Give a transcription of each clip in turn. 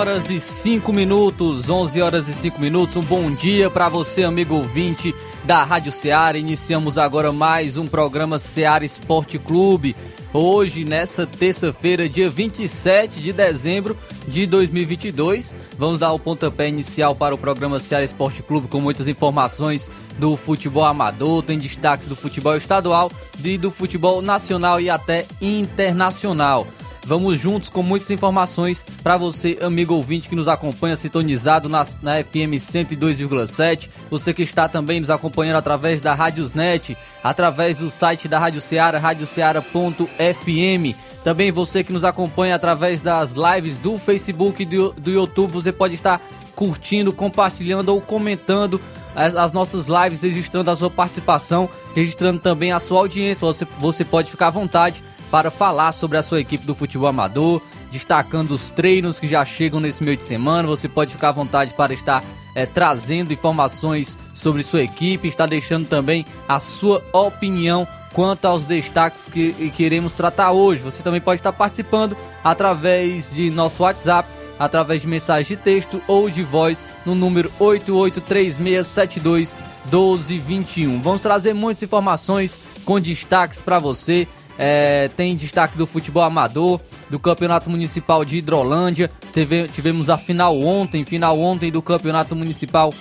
Horas e 5 minutos, 11 horas e 5 minutos. Um bom dia para você, amigo ouvinte da Rádio Ceará. Iniciamos agora mais um programa Ceará Esporte Clube. Hoje, nessa terça-feira, dia 27 de dezembro de 2022, vamos dar o pontapé inicial para o programa Ceará Esporte Clube com muitas informações do futebol amador, tem destaques do futebol estadual e do futebol nacional e até internacional. Vamos juntos com muitas informações para você, amigo ouvinte que nos acompanha sintonizado na, na FM 102,7. Você que está também nos acompanhando através da Rádiosnet, através do site da Rádio Ceará, radioceara.fm. Também você que nos acompanha através das lives do Facebook e do, do YouTube, você pode estar curtindo, compartilhando ou comentando as, as, nossas lives, registrando a sua participação, registrando também a sua audiência. Você, você pode ficar à vontade para falar sobre a sua equipe do futebol amador, destacando os treinos que já chegam nesse meio de semana. Você pode ficar à vontade para estar é, trazendo informações sobre sua equipe, está deixando também a sua opinião quanto aos destaques que, que iremos tratar hoje. Você também pode estar participando através de nosso WhatsApp, através de mensagem de texto ou de voz no número 883672 1221. Vamos trazer muitas informações com destaques para você. É, tem destaque do futebol amador, do Campeonato Municipal de Hidrolândia. Teve, tivemos a final ontem, final ontem do Campeonato Municipal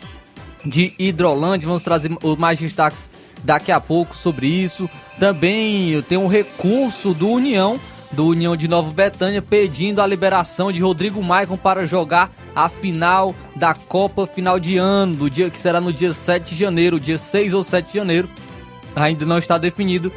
de Hidrolândia. Vamos trazer mais destaques daqui a pouco sobre isso. Também tem um recurso do União, do União de Nova Betânia, pedindo a liberação de Rodrigo Maicon para jogar a final da Copa final de ano, do dia que será no dia 7 de janeiro, dia 6 ou 7 de janeiro. Ainda não está definido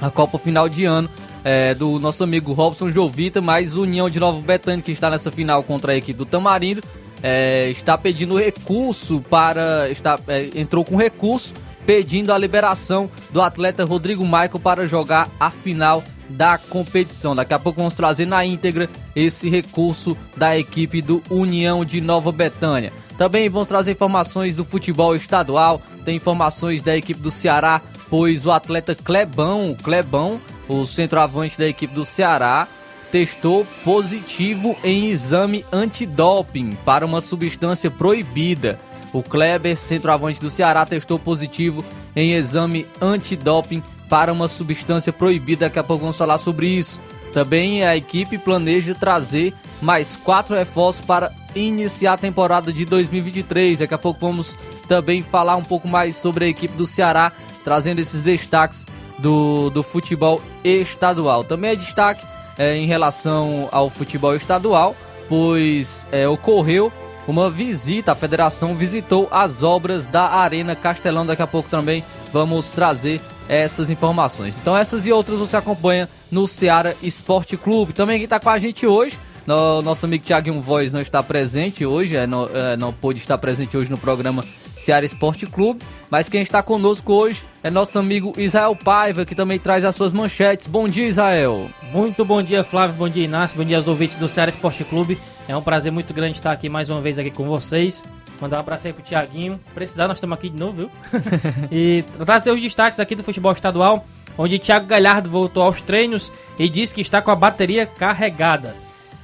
a Copa final de ano é, do nosso amigo Robson Jovita, mas União de Nova Betânia, que está nessa final contra a equipe do Tamarindo, é, está pedindo recurso para. Está, é, entrou com recurso pedindo a liberação do atleta Rodrigo Michael para jogar a final da competição. Daqui a pouco vamos trazer na íntegra esse recurso da equipe do União de Nova Betânia. Também vamos trazer informações do futebol estadual, tem informações da equipe do Ceará pois o atleta Clebão, Clebão, o centroavante da equipe do Ceará, testou positivo em exame antidoping para uma substância proibida. O Kleber, centroavante do Ceará, testou positivo em exame antidoping para uma substância proibida. Daqui a pouco vamos falar sobre isso. Também a equipe planeja trazer mais quatro reforços para iniciar a temporada de 2023. Daqui a pouco vamos também falar um pouco mais sobre a equipe do Ceará trazendo esses destaques do, do futebol estadual. Também é destaque é, em relação ao futebol estadual, pois é, ocorreu uma visita, a federação visitou as obras da Arena Castelão. Daqui a pouco também vamos trazer essas informações. Então, essas e outras você acompanha no Ceará Esporte Clube. Também quem está com a gente hoje. No, nosso amigo Thiaguinho Voz não está presente hoje, é, não, é, não pôde estar presente hoje no programa Ceará Esporte Clube. Mas quem está conosco hoje é nosso amigo Israel Paiva, que também traz as suas manchetes. Bom dia, Israel. Muito bom dia, Flávio. Bom dia, Inácio. Bom dia aos ouvintes do Ceará Esporte Clube. É um prazer muito grande estar aqui mais uma vez aqui com vocês. Mandar um abraço aí pro Tiaguinho. Precisar, nós estamos aqui de novo, viu? e trazer os destaques aqui do futebol estadual, onde Thiago Galhardo voltou aos treinos e disse que está com a bateria carregada.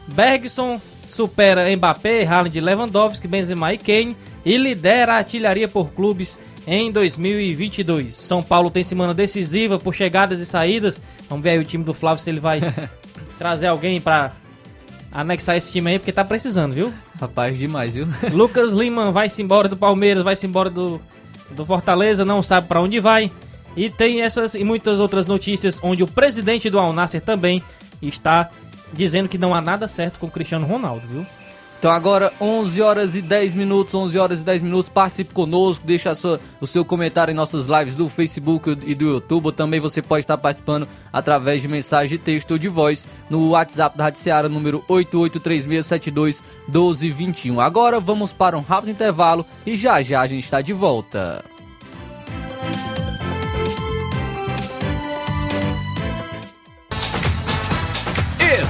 Bergson supera Mbappé, Haaland, Lewandowski, Benzema e Kane e lidera a artilharia por clubes em 2022. São Paulo tem semana decisiva por chegadas e saídas. Vamos ver aí o time do Flávio se ele vai trazer alguém para anexar esse time aí, porque tá precisando, viu? Rapaz, demais, viu? Lucas Lima vai-se embora do Palmeiras, vai-se embora do, do Fortaleza, não sabe para onde vai. E tem essas e muitas outras notícias onde o presidente do Al Nassr também está dizendo que não há nada certo com o Cristiano Ronaldo, viu? Então agora 11 horas e 10 minutos, 11 horas e 10 minutos, participe conosco, deixa sua, o seu comentário em nossas lives do Facebook e do YouTube, ou também você pode estar participando através de mensagem de texto ou de voz no WhatsApp da Rádio Seara, número 8836721221. Agora vamos para um rápido intervalo e já já a gente está de volta.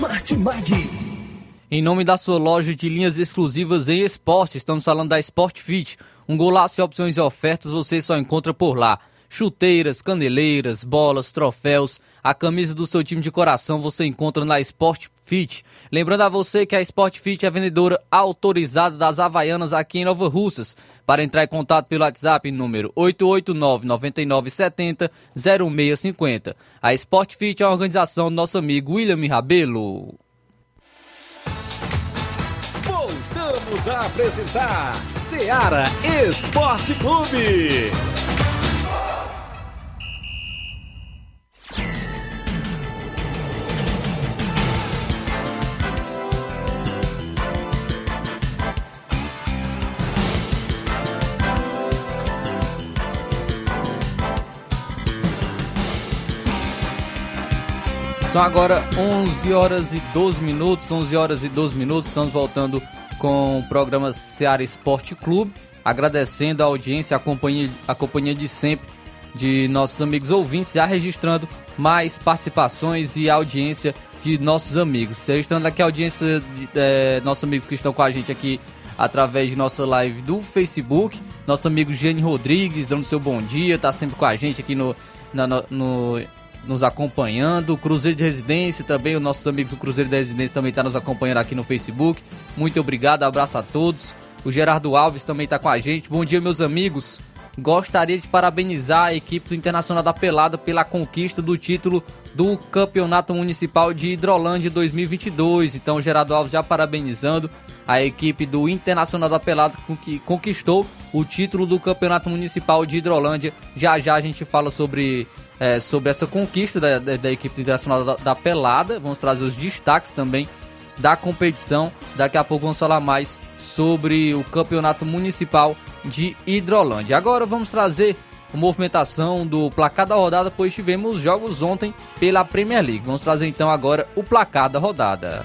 Martimag. Em nome da sua loja de linhas exclusivas em esporte, estamos falando da Sport Fit. Um golaço de opções e ofertas você só encontra por lá. Chuteiras, caneleiras, bolas, troféus, a camisa do seu time de coração você encontra na Sport Fit. Lembrando a você que a Sport Fit é a vendedora autorizada das Havaianas aqui em Nova Russas. Para entrar em contato pelo WhatsApp, número 889-9970-0650. A Sport Fit é uma organização do nosso amigo William Rabelo. Voltamos a apresentar Seara Esporte Clube. São agora 11 horas e 12 minutos, 11 horas e 12 minutos, estamos voltando com o programa Seara Esporte Clube, agradecendo a audiência, a companhia, a companhia de sempre de nossos amigos ouvintes, já registrando mais participações e audiência de nossos amigos. Registrando aqui a audiência de é, nossos amigos que estão com a gente aqui através de nossa live do Facebook. Nosso amigo Gene Rodrigues, dando seu bom dia, tá sempre com a gente aqui no, na, no nos acompanhando. Cruzeiro de Residência também, os nossos amigos do Cruzeiro de Residência também estão tá nos acompanhando aqui no Facebook. Muito obrigado, abraço a todos. O Gerardo Alves também está com a gente. Bom dia, meus amigos. Gostaria de parabenizar a equipe do Internacional da Pelada pela conquista do título do Campeonato Municipal de Hidrolândia 2022. Então, Gerardo Alves já parabenizando a equipe do Internacional da Pelada que conquistou o título do Campeonato Municipal de Hidrolândia. Já já a gente fala sobre é, sobre essa conquista da, da, da equipe internacional da, da, Pelada. Vamos trazer os destaques também da competição. Daqui a pouco vamos falar mais sobre o campeonato municipal de Hidrolândia. Agora vamos trazer a movimentação do placar da rodada, pois tivemos jogos ontem pela Premier League. Vamos trazer então agora o placar da rodada.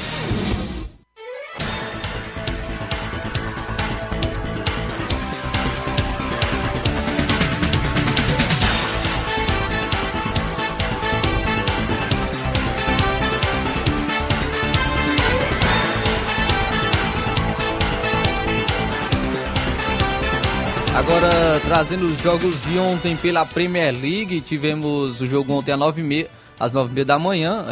Agora, trazendo os jogos de ontem pela Premier League, tivemos o jogo ontem às 9h30, às 9 da manhã,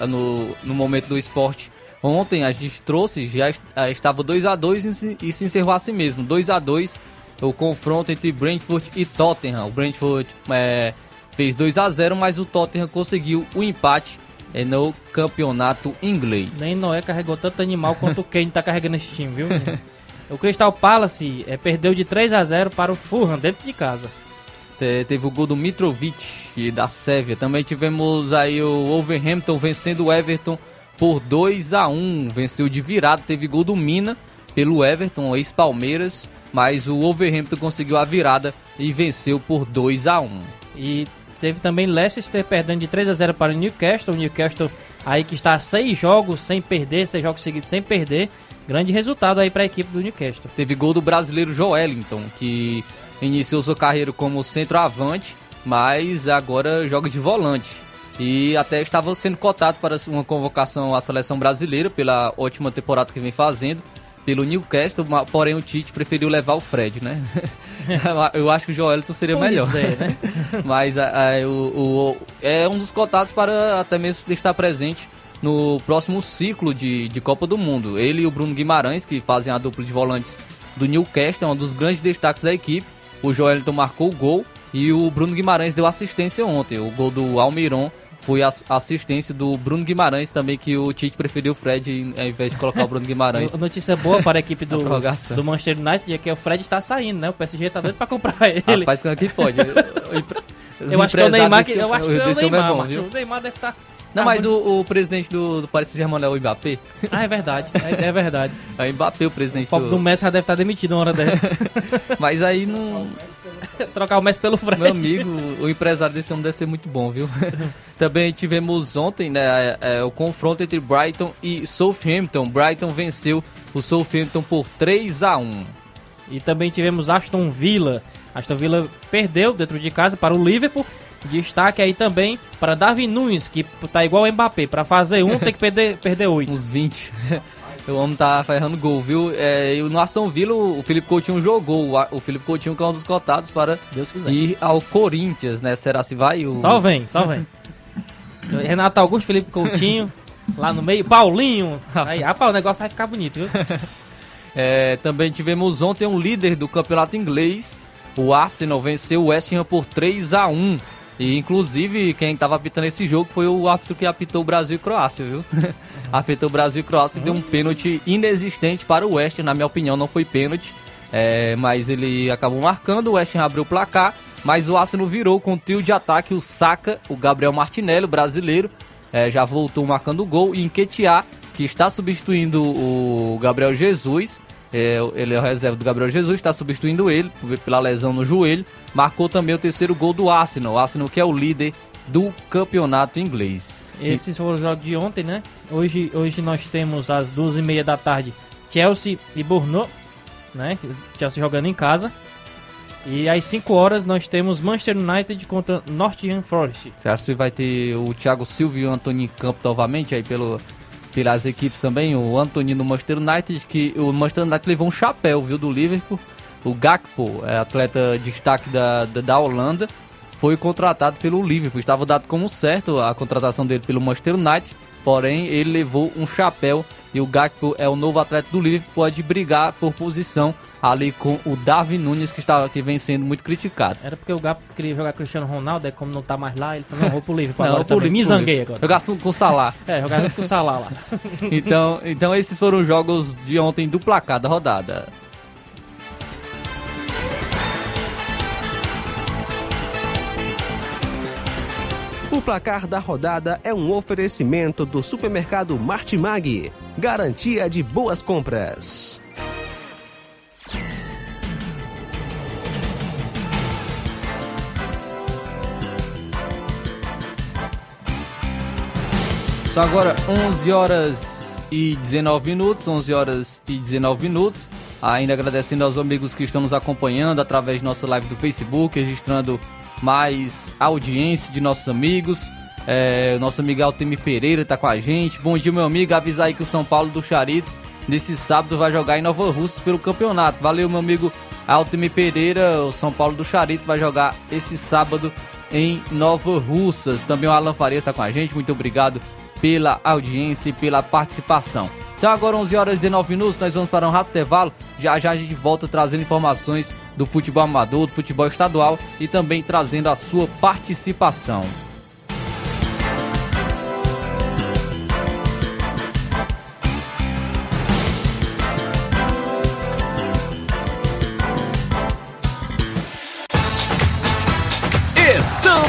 uh, no, no momento do esporte. Ontem a gente trouxe, já estava 2 a 2 e se, e se encerrou assim mesmo, 2 a 2 o confronto entre Brentford e Tottenham. O Brentford é, fez 2 a 0 mas o Tottenham conseguiu o empate é, no campeonato inglês. Nem Noé carregou tanto animal quanto o Kane tá carregando esse time, viu? o Crystal Palace é, perdeu de 3 a 0 para o Fulham dentro de casa. Te- Teve o gol do Mitrovic e da Sérvia. Também tivemos aí o Wolverhampton vencendo o Everton por 2 a 1 Venceu de virada. Teve gol do Mina pelo Everton, ex-Palmeiras. Mas o Wolverhampton conseguiu a virada e venceu por 2 a 1 E teve também Leicester perdendo de 3 a 0 para o Newcastle. O Newcastle aí que está a 6 jogos sem perder, 6 jogos seguidos sem perder. Grande resultado aí para a equipe do Newcastle. Teve gol do brasileiro Joelinton, que iniciou sua carreira como centroavante, mas agora joga de volante. E até estava sendo cotado para uma convocação à seleção brasileira pela ótima temporada que vem fazendo pelo Newcastle, porém o Tite preferiu levar o Fred, né? Eu acho que o Joelinton seria Pois melhor. é, né? Mas a- a- o, o- é um dos cotados para até mesmo estar presente no próximo ciclo de, de Copa do Mundo. Ele e o Bruno Guimarães, que fazem a dupla de volantes do Newcastle, é um dos grandes destaques da equipe. O Joelito marcou o gol e o Bruno Guimarães deu assistência ontem. O gol do Almiron foi a assistência do Bruno Guimarães também, que o Tite preferiu o Fred ao invés de colocar o Bruno Guimarães. No- Notícia boa para a equipe do, A do Manchester United é que o Fred está saindo, né? O PSG tá doido para comprar ele. Rapaz, como é que pode? eu acho que é o Neymar que, eu acho que é o é Neymar, bom, Marcos. viu? O Neymar deve estar Não, mas o, o presidente do, do Paris Saint-Germain é o Mbappé. Ah, é verdade. É, é verdade. É o Mbappé o O presidente pobre do do... Messi já deve estar demitido uma hora dessa. Mas aí não... Trocar o Messi pelo Fred. Meu amigo, o empresário desse homem deve ser muito bom, viu? Também tivemos ontem né, é, é, o confronto entre Brighton e Southampton. Brighton venceu o Southampton por 3 a 1 E também tivemos Aston Villa. Aston Villa perdeu dentro de casa para o Liverpool. Destaque aí também para Darwin Nunes, que tá igual o Mbappé. Para fazer um, tem que perder, perder oito. Uns 20. O homem tá ferrando gol, viu? É, e no Aston Villa, o Felipe Coutinho jogou. O Felipe Coutinho que é um dos cotados para Deus quiser. ir ao Corinthians, né? Será se vai? O... Só vem, só vem. Renato Augusto, Felipe Coutinho, lá no meio, Paulinho. Aí, rapaz, o negócio vai ficar bonito, viu? É, também tivemos ontem um líder do campeonato inglês. O Arsenal venceu o West Ham por 3 a 1 E inclusive quem estava apitando esse jogo foi o árbitro que apitou Brasil e Croácia, viu? Apitou Brasil e Croácia e deu um pênalti inexistente para o West na minha opinião não foi pênalti. É, mas ele acabou marcando, o West abriu o placar, mas o Arsenal virou com o trio de ataque, o Saka, o Gabriel Martinelli, o brasileiro, é, já voltou marcando o gol, e Enquetear, que está substituindo o Gabriel Jesus, é, ele é o reserva do Gabriel Jesus, está substituindo ele pela lesão no joelho, marcou também o terceiro gol do Arsenal, o Arsenal que é o líder do campeonato inglês. Esses foram os jogos de ontem, né? Hoje, hoje nós temos às 12h30 da tarde Chelsea e Bournemouth, né? Chelsea jogando em casa. E às 5 horas nós temos Manchester United contra Nottingham Forest. Você acha que vai ter o Thiago Silva e o em campo novamente aí pelo, pelas equipes também? O Antônio no Manchester United, que o Manchester United levou um chapéu, viu, do Liverpool. O Gakpo, é atleta destaque da, da, da Holanda, foi contratado pelo Liverpool. Estava dado como certo a contratação dele pelo Manchester United, porém ele levou um chapéu e o Gakpo é o novo atleta do Liverpool, pode brigar por posição ali com o Darwin Nunes, que, está, que vem sendo muito criticado. Era porque o Gapo queria jogar Cristiano Ronaldo, aí como não tá mais lá, ele falou, não, vou pro Liverpool Não, agora pro também. Me zanguei agora. Jogar com o Salah. É, jogar com o Salah lá. Então, então esses foram os jogos de ontem do placar da rodada. O placar da rodada é um oferecimento do supermercado Martimag. Garantia de boas compras. São agora 11 horas e 19 minutos, 11 horas e 19 minutos. Ainda agradecendo aos amigos que estão nos acompanhando através de nossa live do Facebook, registrando mais audiência de nossos amigos. É, nosso amigo Altemir Pereira está com a gente. Bom dia, meu amigo. Avisar aí que o São Paulo do Charito, nesse sábado, vai jogar em Nova Russas pelo campeonato. Valeu, meu amigo Altemir Pereira. O São Paulo do Charito vai jogar esse sábado em Nova Russas. Também o Alan Farias está com a gente. Muito obrigado pela audiência e pela participação. Então agora 11 horas e 19 minutos, nós vamos para um rápido intervalo. Já já a gente volta trazendo informações do futebol amador, do futebol estadual e também trazendo a sua participação.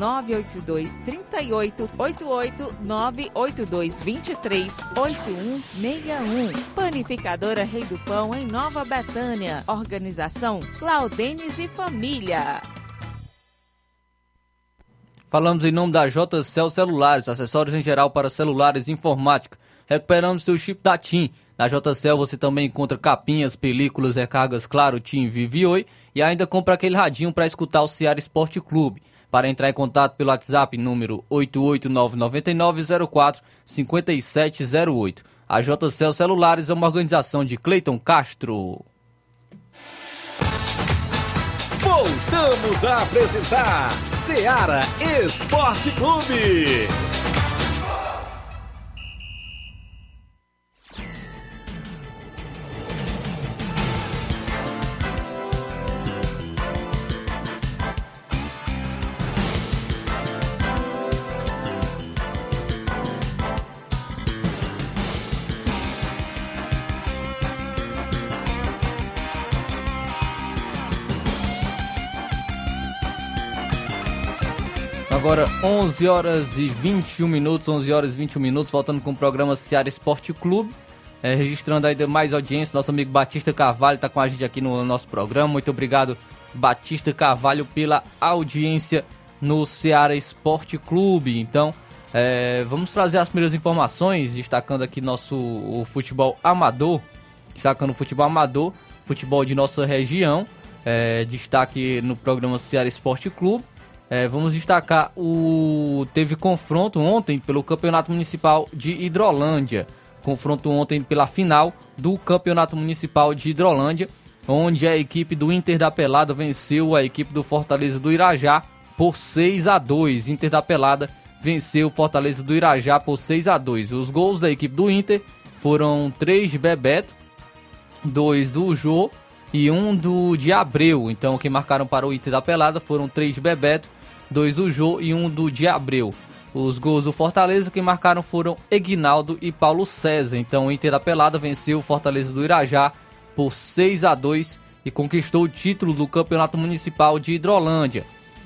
982 38 88 982 23 8161. Panificadora Rei do Pão, em Nova Betânia. Organização Claudenes e Família. Falamos em nome da JCL Celulares, acessórios em geral para celulares e informática. Recuperamos seu chip da TIM. Na JCL você também encontra capinhas, películas, recargas Claro, TIM, Vivi Oi e ainda compra aquele radinho para escutar o Ceará Esporte Clube. Para entrar em contato pelo WhatsApp, número 88999045708. A JCL Celulares é uma organização de Cleiton Castro. Voltamos a apresentar Seara Esporte Clube. Agora 11 horas e 21 minutos, 11 horas e 21 minutos, voltando com o programa Seara Esporte Clube. É, registrando ainda mais audiência, nosso amigo Batista Carvalho está com a gente aqui no nosso programa. Muito obrigado, Batista Carvalho, pela audiência no Ceará Esporte Clube. Então, é, vamos trazer as primeiras informações, destacando aqui nosso o futebol amador, destacando o futebol amador, futebol de nossa região. É, destaque no programa Ceará Esporte Clube. É, vamos destacar o teve confronto ontem pelo Campeonato Municipal de Hidrolândia. Confronto ontem pela final do Campeonato Municipal de Hidrolândia, onde a equipe do Inter da Pelada venceu a equipe do Fortaleza do Irajá por 6 a 2. Inter da Pelada venceu o Fortaleza do Irajá por 6 a 2. Os gols da equipe do Inter foram 3 de Bebeto, 2 do Jô e um do de Abreu. Então, quem marcaram para o Inter da Pelada foram 3 de Bebeto, dois do Jô e um do de Abreu. Os gols do Fortaleza que marcaram foram Egnaldo e Paulo César. Então o Inter da Pelada venceu o Fortaleza do Irajá por 6 a 2 e conquistou o título do Campeonato Municipal de Hidrolândia.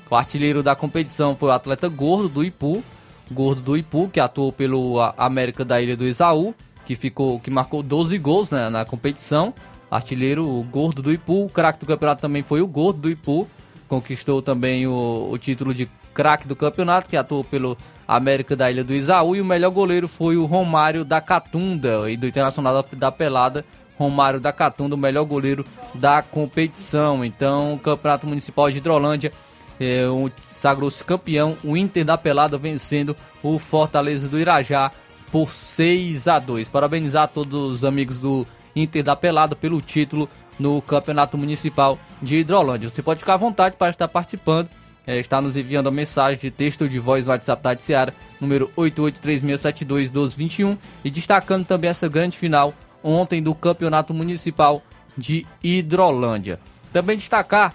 O artilheiro da competição foi o atleta Gordo do Ipu, Gordo do Ipu, que atuou pelo América da Ilha do Isaú, que ficou que marcou 12 gols né, na competição. Artilheiro Gordo do Ipu, o craque do campeonato também foi o Gordo do Ipu, conquistou também o, o título de craque do campeonato, que atuou pelo América da Ilha do Isaú, e o melhor goleiro foi o Romário da Catunda, e do Internacional da, da Pelada, Romário da Catunda, o melhor goleiro da competição. Então, o Campeonato Municipal de Hidrolândia é, um, sagrou-se campeão, o Inter da Pelada vencendo o Fortaleza do Irajá por 6 a 2. Parabenizar a todos os amigos do Inter da Pelada pelo título no Campeonato Municipal de Hidrolândia. Você pode ficar à vontade para estar participando, é, está nos enviando a mensagem de texto de voz no WhatsApp da Seara, número 8836721221 e destacando também essa grande final ontem do Campeonato Municipal de Hidrolândia. Também destacar,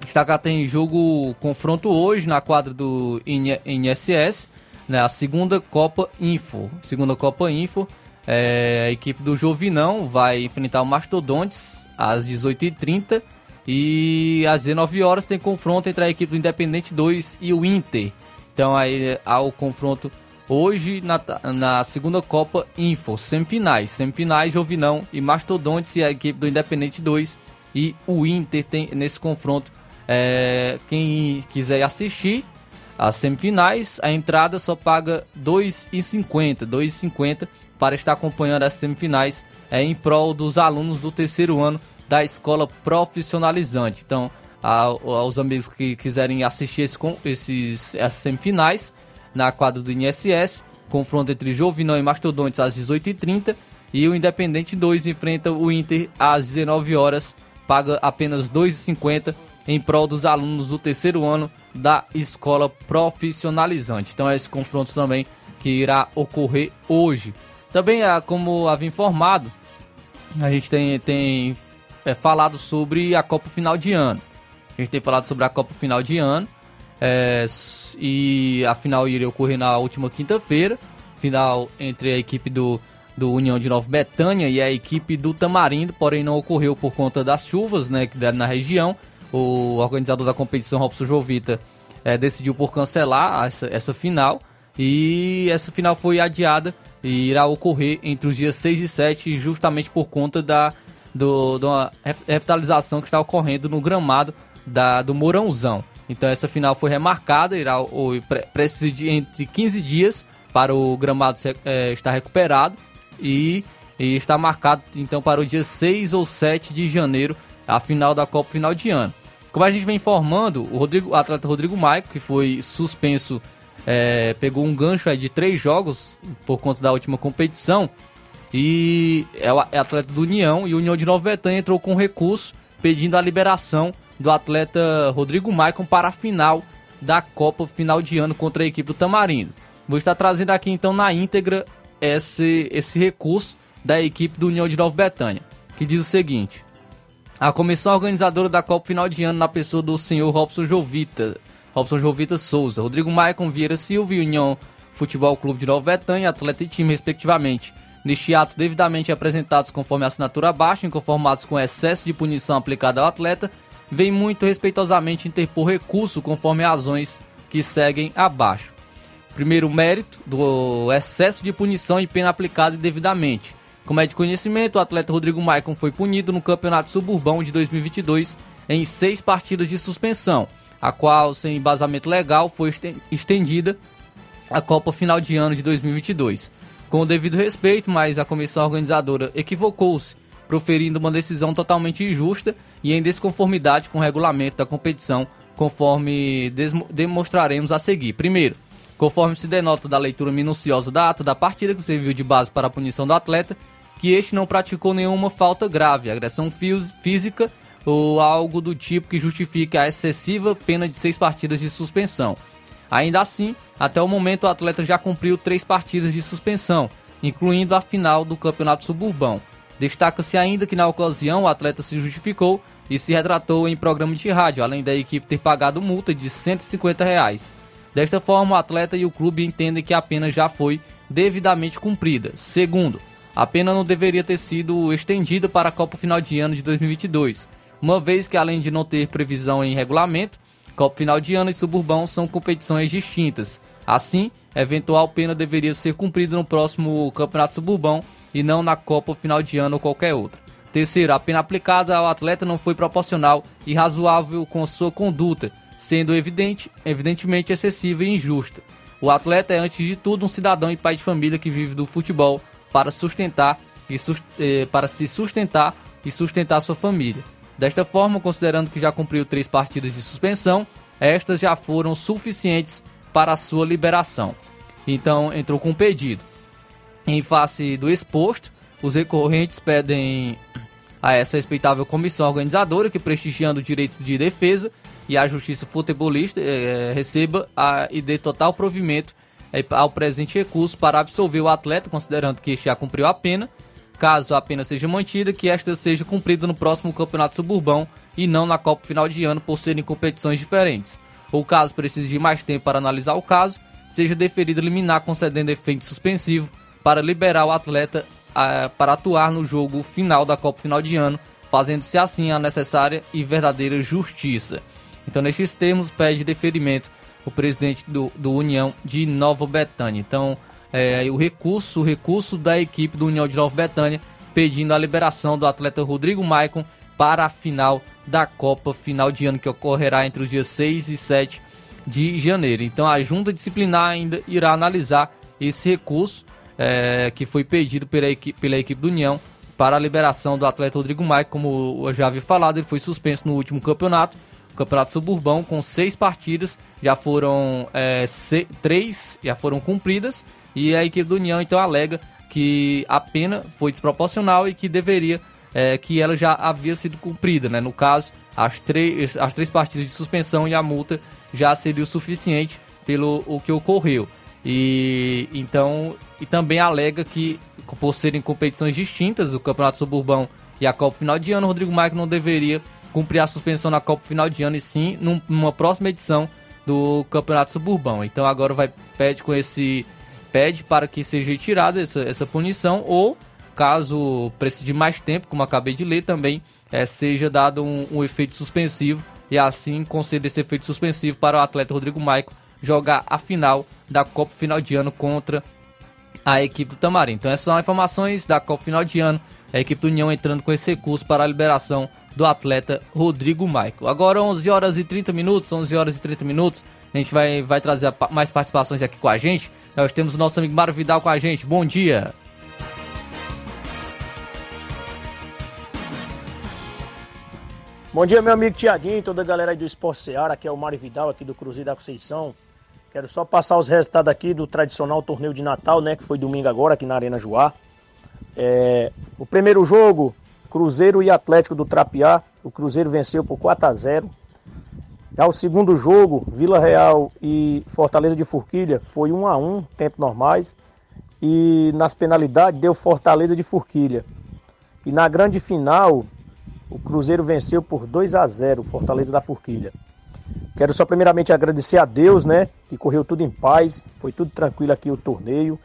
destacar tem jogo confronto hoje na quadra do INSS, né, a segunda Copa Info, segunda Copa Info, é, a equipe do Jovinão vai enfrentar o Mastodontes às 18h30 e às 19 horas tem confronto entre a equipe do Independente 2 e o Inter. Então aí há o confronto hoje na, na segunda Copa Info, semifinais. Semifinais, Jovinão e Mastodontes e a equipe do Independente 2 e o Inter tem nesse confronto. É, quem quiser assistir as semifinais, a entrada só paga R$ 2,50, 2,50 para estar acompanhando as semifinais é, em prol dos alunos do terceiro ano da escola profissionalizante. Então, a, aos amigos que quiserem assistir esse, esses, essas semifinais na quadra do INSS, confronto entre Jovinão e Mastodontes às 18h30 e o Independente 2 enfrenta o Inter às 19 horas, paga apenas R$ 2,50 em prol dos alunos do terceiro ano da escola profissionalizante. Então é esse confronto também que irá ocorrer hoje. Também, ah, como havia informado, a gente tem, tem é, falado sobre a Copa Final de Ano. A gente tem falado sobre a Copa Final de Ano. É, e a final iria ocorrer na última quinta-feira. Final entre a equipe do, do União de Nova Betânia e a equipe do Tamarindo, porém não ocorreu por conta das chuvas né, que deram na região o organizador da competição, Robson Jovita, é, decidiu por cancelar essa, essa final. E essa final foi adiada e irá ocorrer entre os dias 6 e 7, justamente por conta da do, da revitalização que está ocorrendo no gramado da, do Mourãozão. Então essa final foi remarcada, irá ou, precisa de entre 15 dias para o gramado é, estar recuperado e, e está marcado então para o dia 6 ou 7 de janeiro a final da Copa final de ano. Como a gente vem informando, o, Rodrigo, o atleta Rodrigo Maico, que foi suspenso, é, pegou um gancho de três jogos por conta da última competição e é, é atleta do União e o União de Nova Betânia entrou com recurso pedindo a liberação do atleta Rodrigo Maicon para a final da Copa final de ano contra a equipe do Tamarindo. Vou estar trazendo aqui então na íntegra esse, esse recurso da equipe do União de Nova Betânia, que diz o seguinte: a comissão organizadora da Copa Final de Ano, na pessoa do senhor Robson Jovita, Robson Jovita Souza, Rodrigo Maicon Vieira Silva e União Futebol Clube de Nova Betânia, atleta e time, respectivamente. Neste ato, devidamente apresentados conforme a assinatura abaixo, inconformados com excesso de punição aplicada ao atleta, vem muito respeitosamente interpor recurso conforme razões que seguem abaixo. Primeiro mérito do excesso de punição e pena aplicada indevidamente. Como é de conhecimento, o atleta Rodrigo Maicon foi punido no Campeonato Suburbão de 2022 em seis partidas de suspensão, a qual, sem embasamento legal, foi estendida a Copa Final de Ano de 2022. Com o devido respeito, mas a comissão organizadora equivocou-se, proferindo uma decisão totalmente injusta e em desconformidade com o regulamento da competição, conforme demonstraremos a seguir. Primeiro, conforme se denota da leitura minuciosa da ata da partida que serviu de base para a punição do atleta, que este não praticou nenhuma falta grave, agressão física ou algo do tipo que justifique a excessiva pena de seis partidas de suspensão. Ainda assim, até o momento o atleta já cumpriu três partidas de suspensão, incluindo a final do Campeonato Suburbão. Destaca-se ainda que na ocasião o atleta se justificou e se retratou em programa de rádio, além da equipe ter pagado multa de 150 reais. Desta forma, o atleta e o clube entendem que a pena já foi devidamente cumprida. Segundo, a pena não deveria ter sido estendida para a Copa Final de Ano de 2022, uma vez que, além de não ter previsão em regulamento, Copa Final de Ano e Suburbão são competições distintas. Assim, eventual pena deveria ser cumprida no próximo Campeonato Suburbão e não na Copa Final de Ano ou qualquer outra. Terceiro, a pena aplicada ao atleta não foi proporcional e razoável com sua conduta, sendo evidente, evidentemente excessiva e injusta. O atleta é, antes de tudo, um cidadão e pai de família que vive do futebol para sustentar e eh, para se sustentar e sustentar sua família. Desta forma, considerando que já cumpriu três partidas de suspensão, estas já foram suficientes para a sua liberação. Então, entrou com um pedido. Em face do exposto, os recorrentes pedem a essa respeitável comissão organizadora que, prestigiando o direito de defesa e a justiça futebolista, eh, receba a, e dê total provimento é, ao presente recurso para absolver o atleta, considerando que este já cumpriu a pena. Caso a pena seja mantida, que esta seja cumprida no próximo Campeonato Suburbão e não na Copa Final de Ano por serem competições diferentes. Ou caso precise de mais tempo para analisar o caso, seja deferido liminar concedendo efeito suspensivo para liberar o atleta a, para atuar no jogo final da Copa Final de Ano, fazendo-se assim a necessária e verdadeira justiça. Então, nestes termos, pede deferimento o presidente do, do União de Nova Betânia. Então, é, o recurso, o recurso da equipe do União de Nova Betânia pedindo a liberação do atleta Rodrigo Maicon para a final da Copa final de ano que ocorrerá entre os dias 6 e 7 de janeiro. Então a junta disciplinar ainda irá analisar esse recurso é, que foi pedido pela equipe, pela equipe do União para a liberação do atleta Rodrigo Maia, como eu já havia falado, ele foi suspenso no último campeonato, campeonato suburbão, com seis partidas, já foram é, três já foram cumpridas e a equipe do União então alega que a pena foi desproporcional e que deveria é, que ela já havia sido cumprida, né? No caso, as três, as três partidas de suspensão e a multa já seria o suficiente pelo o que ocorreu. E então e também alega que por serem competições distintas, o Campeonato Suburbão e a Copa Final de Ano, Rodrigo Maicon não deveria cumprir a suspensão na Copa Final de Ano e sim numa próxima edição do Campeonato Suburbão. Então agora vai pede com esse pede para que seja retirada essa, essa punição ou caso precise de mais tempo, como acabei de ler também, é, seja dado um, um efeito suspensivo e assim conceder esse efeito suspensivo para o atleta Rodrigo Maico jogar a final da Copa Final de Ano contra a equipe do Tamarim. Então essas são informações da Copa Final de Ano, a equipe do União entrando com esse recurso para a liberação do atleta Rodrigo Maico. Agora 11 horas e 30 minutos, 11 horas e 30 minutos, a gente vai, vai trazer mais participações aqui com a gente. Nós temos o nosso amigo Mário Vidal com a gente. Bom dia. Bom dia, meu amigo Tiaguinho, toda a galera aí do Esporte Seara, aqui é o Mário Vidal, aqui do Cruzeiro da Conceição. Quero só passar os resultados aqui do tradicional torneio de Natal, né, que foi domingo agora aqui na Arena Joá. É, o primeiro jogo, Cruzeiro e Atlético do Trapiá, o Cruzeiro venceu por 4 a 0. Já o segundo jogo, Vila Real e Fortaleza de Forquilha, foi 1 a 1, tempo normais. E nas penalidades deu Fortaleza de Forquilha. E na grande final, o Cruzeiro venceu por 2 a 0 o Fortaleza da Forquilha. Quero só primeiramente agradecer a Deus, né, que correu tudo em paz, foi tudo tranquilo aqui o torneio.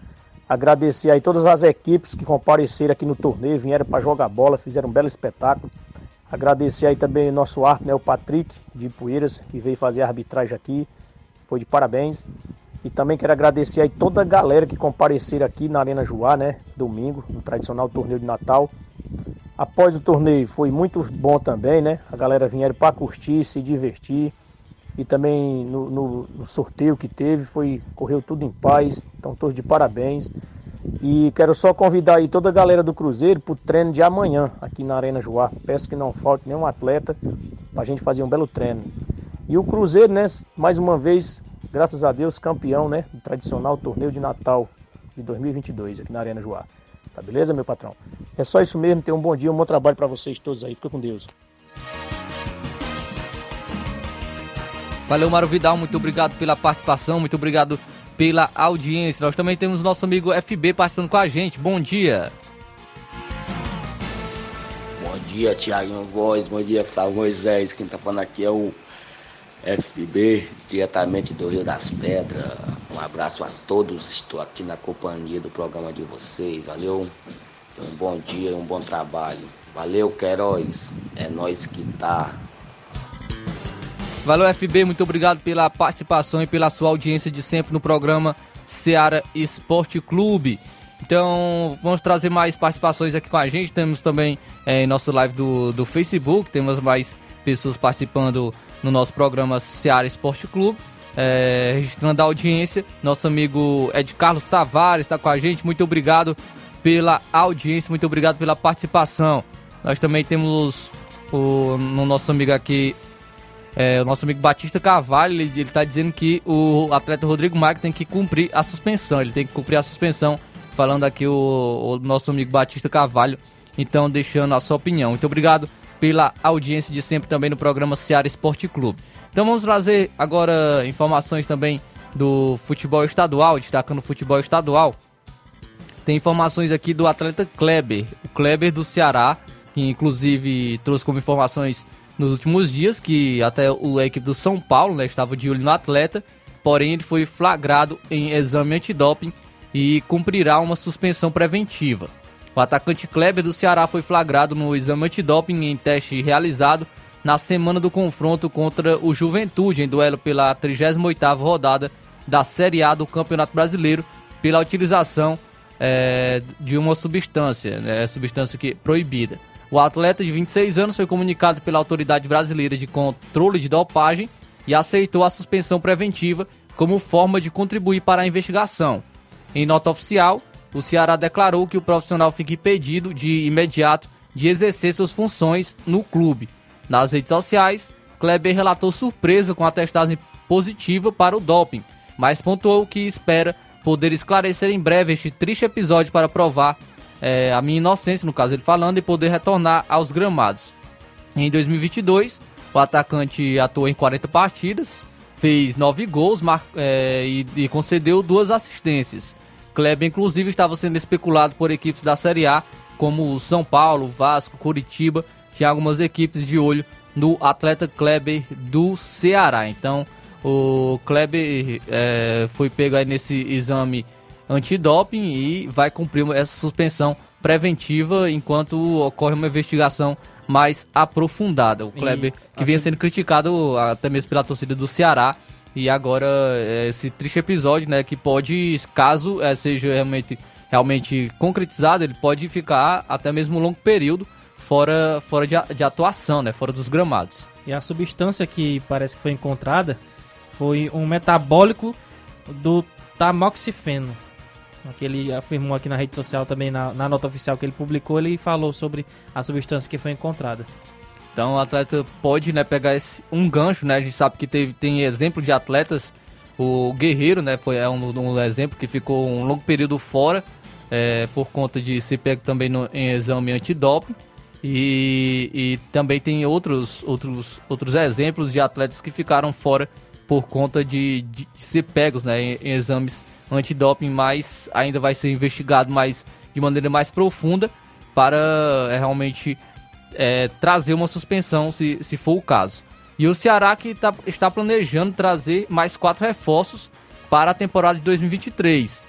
Agradecer aí todas as equipes que compareceram aqui no torneio, vieram para jogar bola, fizeram um belo espetáculo. Agradecer aí também o nosso árbitro, né, o Patrick de Poeiras, que veio fazer a arbitragem aqui. Foi de parabéns. E também quero agradecer aí toda a galera que compareceram aqui na Arena Joá, né, domingo, no tradicional torneio de Natal. Após o torneio foi muito bom também, né? A galera vieram para curtir, se divertir. E também no, no, no, sorteio que teve, foi correu tudo em paz. Então todos de parabéns. E quero só convidar aí toda a galera do Cruzeiro para o treino de amanhã aqui na Arena Joá. Peço que não falte nenhum atleta para a gente fazer um belo treino. E o Cruzeiro, né? Mais uma vez, graças a Deus, campeão, né? Do tradicional torneio de Natal de 2022 aqui na Arena Joá. Tá beleza, meu patrão? É só isso mesmo. Tenham um bom dia, um bom trabalho para vocês todos aí. Fica com Deus. Valeu, Mário Vidal. Muito obrigado pela participação. Muito obrigado pela audiência. Nós também temos nosso amigo FB participando com a gente. Bom dia. Bom dia, Tiago Voz. Bom dia, Flávio Moisés. Quem tá falando aqui é o FB, diretamente do Rio das Pedras. Um abraço a todos. Estou aqui na companhia do programa de vocês. Valeu. Um bom dia um bom trabalho. Valeu, Queiroz. É nós que tá. Valeu, FB. Muito obrigado pela participação e pela sua audiência de sempre no programa Seara Esporte Clube. Então, vamos trazer mais participações aqui com a gente. Temos também é, nosso live do, do Facebook, temos mais pessoas participando no nosso programa Seara Esporte Clube. É, registrando a audiência, nosso amigo Ed Carlos Tavares está com a gente. Muito obrigado pela audiência, muito obrigado pela participação. Nós também temos o no nosso amigo aqui, é, o nosso amigo Batista Carvalho, ele está dizendo que o atleta Rodrigo Maia tem que cumprir a suspensão, ele tem que cumprir a suspensão, falando aqui o, o nosso amigo Batista Carvalho, então deixando a sua opinião. Muito obrigado pela audiência de sempre também no programa Seara Esporte Clube. Então vamos trazer agora informações também do futebol estadual, destacando o futebol estadual. Tem informações aqui do atleta Kleber, o Kleber do Ceará, que inclusive trouxe como informações nos últimos dias que até a equipe do São Paulo né, estava de olho no atleta, porém ele foi flagrado em exame antidoping e cumprirá uma suspensão preventiva. O atacante Kleber do Ceará foi flagrado no exame antidoping em teste realizado na semana do confronto contra o Juventude, em duelo pela 38ª rodada da Série A do Campeonato Brasileiro, pela utilização é, de uma substância, né, substância que proibida. O atleta de 26 anos foi comunicado pela Autoridade Brasileira de Controle de Dopagem e aceitou a suspensão preventiva como forma de contribuir para a investigação. Em nota oficial, o Ceará declarou que o profissional fica impedido de imediato de exercer suas funções no clube. Nas redes sociais, Kleber relatou surpresa com a testagem positiva para o doping, mas pontuou que espera poder esclarecer em breve este triste episódio para provar é, a minha inocência, no caso ele falando, e poder retornar aos gramados. Em 2022, o atacante atuou em 40 partidas, fez 9 gols é, e, e concedeu duas assistências. Kleber, inclusive, estava sendo especulado por equipes da Série A, como São Paulo, Vasco, Curitiba. Tinha algumas equipes de olho no atleta Kleber do Ceará. Então, o Kleber é, foi pego aí nesse exame antidoping e vai cumprir essa suspensão preventiva enquanto ocorre uma investigação mais aprofundada. O Kleber, e, que vinha sendo criticado até mesmo pela torcida do Ceará, e agora é, esse triste episódio, né, que pode, caso é, seja realmente, realmente concretizado, ele pode ficar até mesmo um longo período fora, fora de, de atuação, né, fora dos gramados. E a substância que parece que foi encontrada foi um metabólico do tamoxifeno. Que ele afirmou aqui na rede social também, na, na nota oficial que ele publicou, ele falou sobre a substância que foi encontrada. Então o atleta pode né, pegar esse, um gancho, né? A gente sabe que teve, tem exemplo de atletas. O Guerreiro, né? Foi é um, um exemplo que ficou um longo período fora é, por conta de ser pego também no, em exame antidoping. E, e também tem outros, outros, outros exemplos de atletas que ficaram fora por conta de, de ser pegos né, em, em exames antidoping, mas ainda vai ser investigado mais de maneira mais profunda para é, realmente é, trazer uma suspensão, se, se for o caso. E o Ceará que tá, está planejando trazer mais quatro reforços para a temporada de 2023.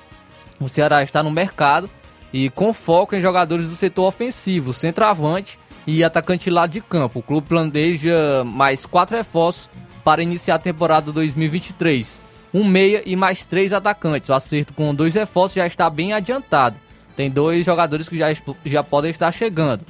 O Ceará está no mercado e com foco em jogadores do setor ofensivo, centroavante e atacante lado de campo. O clube planeja mais quatro reforços para iniciar a temporada 2023. Um meia e mais três atacantes. O acerto com dois reforços já está bem adiantado. Tem dois jogadores que já, já podem estar chegando.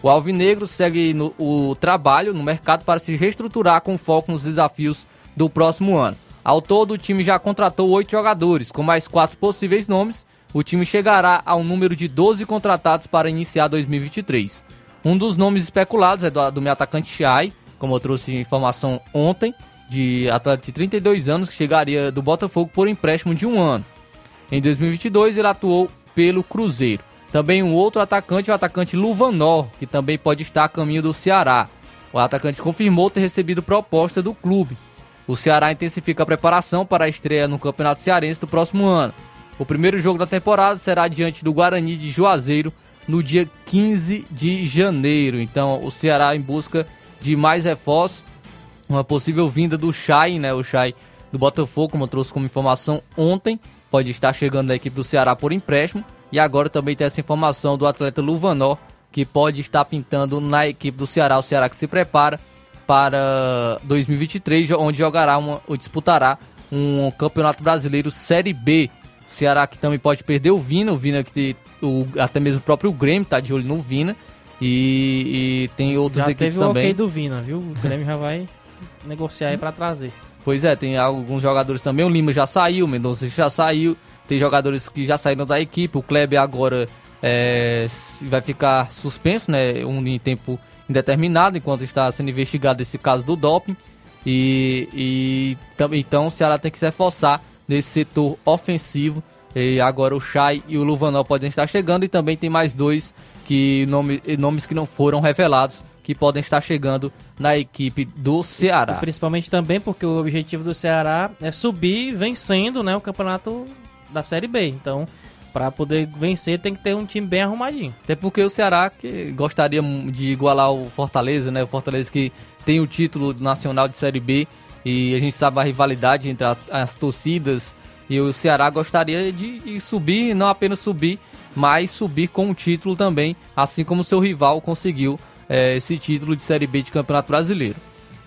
O Alvinegro segue no, o trabalho no mercado para se reestruturar com foco nos desafios do próximo ano. Ao todo, o time já contratou oito jogadores, com mais quatro possíveis nomes. O time chegará ao número de 12 contratados para iniciar 2023. Um dos nomes especulados é do, do meu atacante Chay, como eu trouxe informação ontem, de atleta de 32 anos que chegaria do Botafogo por empréstimo de um ano. Em 2022, ele atuou pelo Cruzeiro. Também um outro atacante, o atacante Luvanor, que também pode estar a caminho do Ceará. O atacante confirmou ter recebido proposta do clube. O Ceará intensifica a preparação para a estreia no Campeonato Cearense do próximo ano. O primeiro jogo da temporada será diante do Guarani de Juazeiro no dia 15 de janeiro. Então, o Ceará em busca de mais reforços, uma possível vinda do Chay, né? O Chay do Botafogo, como eu trouxe como informação ontem, pode estar chegando à equipe do Ceará por empréstimo. E agora também tem essa informação do atleta Luvanor, que pode estar pintando na equipe do Ceará. O Ceará que se prepara para 2023, onde jogará uma, ou disputará um Campeonato Brasileiro Série B. O Ceará que também pode perder o Vina, o Vina que tem, o, até mesmo o próprio Grêmio está de olho no Vina. E, e tem outras já equipes teve o também. ok do Vina, viu? O Grêmio já vai negociar aí para trazer. Pois é, tem alguns jogadores também. O Lima já saiu, o Mendonça já saiu. Tem jogadores que já saíram da equipe. O Kleber agora é, vai ficar suspenso, né? Um em tempo indeterminado, enquanto está sendo investigado esse caso do doping. E, e então o Ceará tem que se reforçar nesse setor ofensivo. E agora o Chay e o Luvanol podem estar chegando. E também tem mais dois que nome, nomes que não foram revelados que podem estar chegando na equipe do Ceará. E principalmente também porque o objetivo do Ceará é subir vencendo né, o campeonato da Série B. Então, para poder vencer, tem que ter um time bem arrumadinho. Até porque o Ceará que gostaria de igualar o Fortaleza, né? O Fortaleza que tem o título nacional de Série B e a gente sabe a rivalidade entre as, as torcidas e o Ceará gostaria de, de subir, não apenas subir, mas subir com o título também, assim como seu rival conseguiu é, esse título de Série B de Campeonato Brasileiro.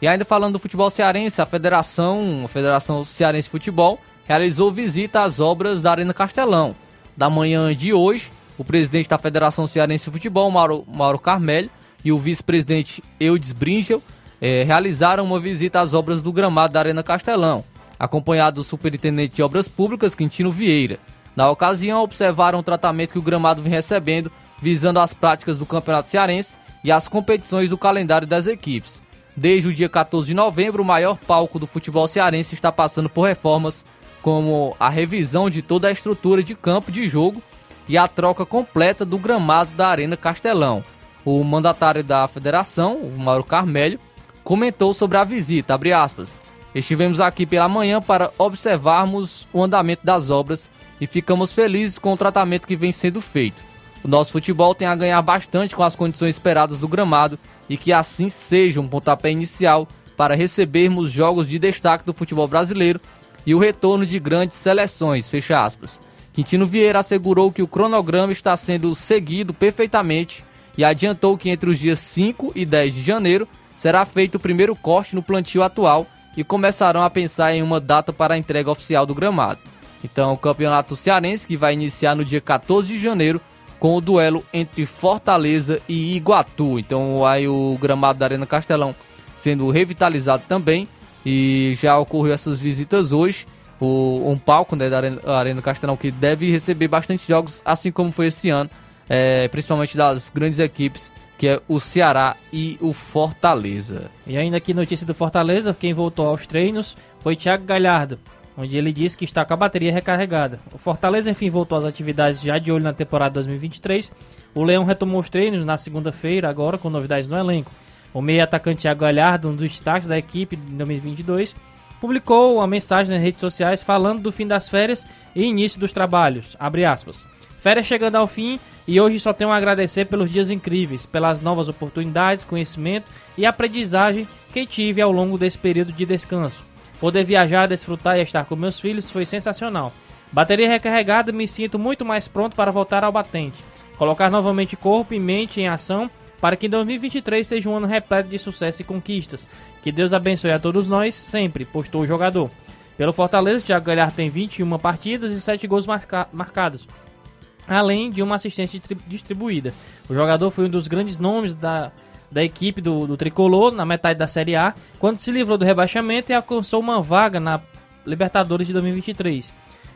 E ainda falando do futebol cearense, a Federação, a Federação Cearense de Futebol, realizou visita às obras da Arena Castelão. Da manhã de hoje, o presidente da Federação Cearense de Futebol, Mauro, Mauro Carmelho, e o vice-presidente Eudes Bringel eh, realizaram uma visita às obras do gramado da Arena Castelão, acompanhado do superintendente de obras públicas, Quintino Vieira. Na ocasião, observaram o tratamento que o gramado vem recebendo, visando as práticas do Campeonato Cearense e as competições do calendário das equipes. Desde o dia 14 de novembro, o maior palco do futebol cearense está passando por reformas, como a revisão de toda a estrutura de campo de jogo e a troca completa do gramado da Arena Castelão. O mandatário da federação, o Mauro Carmelho, comentou sobre a visita, aspas, Estivemos aqui pela manhã para observarmos o andamento das obras e ficamos felizes com o tratamento que vem sendo feito. O nosso futebol tem a ganhar bastante com as condições esperadas do gramado e que assim seja um pontapé inicial para recebermos jogos de destaque do futebol brasileiro e o retorno de grandes seleções, fecha aspas. Quintino Vieira assegurou que o cronograma está sendo seguido perfeitamente e adiantou que entre os dias 5 e 10 de janeiro será feito o primeiro corte no plantio atual e começarão a pensar em uma data para a entrega oficial do gramado. Então, o Campeonato Cearense que vai iniciar no dia 14 de janeiro com o duelo entre Fortaleza e Iguatu. Então, aí o gramado da Arena Castelão sendo revitalizado também e já ocorreu essas visitas hoje. O, um palco né, da Arena, Arena Castelão que deve receber bastante jogos, assim como foi esse ano, é, principalmente das grandes equipes que é o Ceará e o Fortaleza. E ainda aqui notícia do Fortaleza, quem voltou aos treinos foi Thiago Galhardo, onde ele disse que está com a bateria recarregada. O Fortaleza, enfim, voltou às atividades já de olho na temporada 2023. O Leão retomou os treinos na segunda-feira, agora com novidades no elenco. O meio atacante Thiago Galhardo, um dos destaques da equipe de 2022, publicou uma mensagem nas redes sociais falando do fim das férias e início dos trabalhos. Abre aspas. Férias chegando ao fim e hoje só tenho a agradecer pelos dias incríveis, pelas novas oportunidades, conhecimento e aprendizagem que tive ao longo desse período de descanso. Poder viajar, desfrutar e estar com meus filhos foi sensacional. Bateria recarregada, me sinto muito mais pronto para voltar ao batente. Colocar novamente corpo e mente em ação para que 2023 seja um ano repleto de sucesso e conquistas. Que Deus abençoe a todos nós sempre, postou o jogador. Pelo Fortaleza, Thiago Galhardo tem 21 partidas e 7 gols marca marcados além de uma assistência distribuída. O jogador foi um dos grandes nomes da, da equipe do, do Tricolor na metade da Série A, quando se livrou do rebaixamento e alcançou uma vaga na Libertadores de 2023.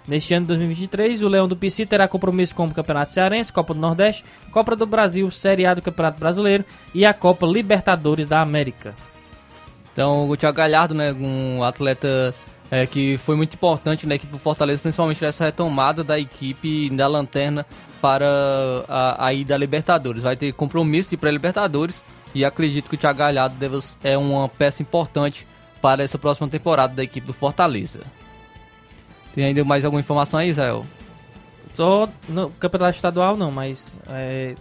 Neste ano de 2023, o Leão do Pici terá compromisso com o Campeonato Cearense, Copa do Nordeste, Copa do Brasil, Série A do Campeonato Brasileiro e a Copa Libertadores da América. Então, o Thiago Galhardo, né, um atleta é, que foi muito importante na equipe do Fortaleza, principalmente nessa retomada da equipe da Lanterna para a, a ida à Libertadores. Vai ter compromisso de pré-Libertadores e acredito que o Thiago Galhardo deve, é uma peça importante para essa próxima temporada da equipe do Fortaleza. Tem ainda mais alguma informação aí, Israel? Só no campeonato estadual não, mas é,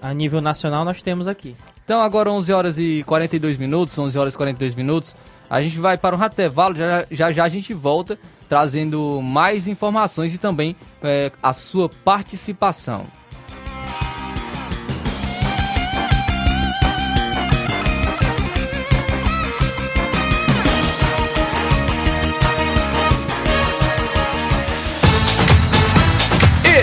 a nível nacional nós temos aqui. Então agora 11 horas e 42 minutos, 11 horas e 42 minutos. A gente vai para um intervalo, já, já já a gente volta trazendo mais informações e também é, a sua participação.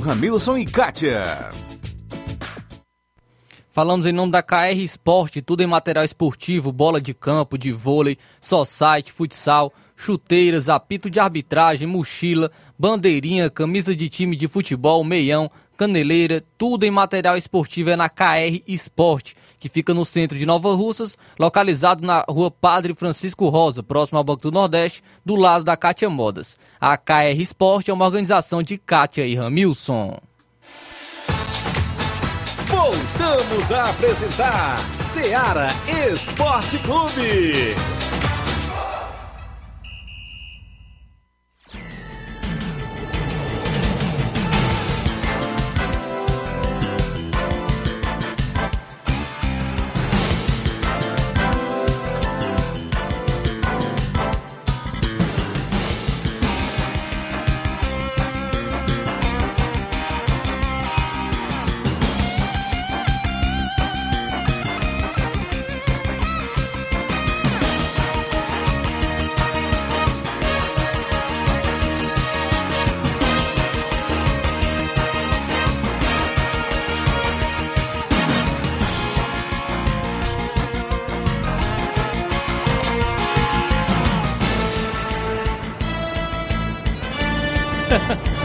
Ramilson e Kátia. Falamos em nome da KR Esporte, tudo em material esportivo, bola de campo, de vôlei, só site, futsal, chuteiras, apito de arbitragem, mochila, bandeirinha, camisa de time de futebol, meião, caneleira, tudo em material esportivo é na KR Esporte, que fica no centro de Nova Russas, localizado na rua Padre Francisco Rosa, próximo ao Banco do Nordeste, do lado da Kátia Modas. A KR Esporte é uma organização de Kátia e Ramilson. Voltamos a apresentar Seara Esporte Clube.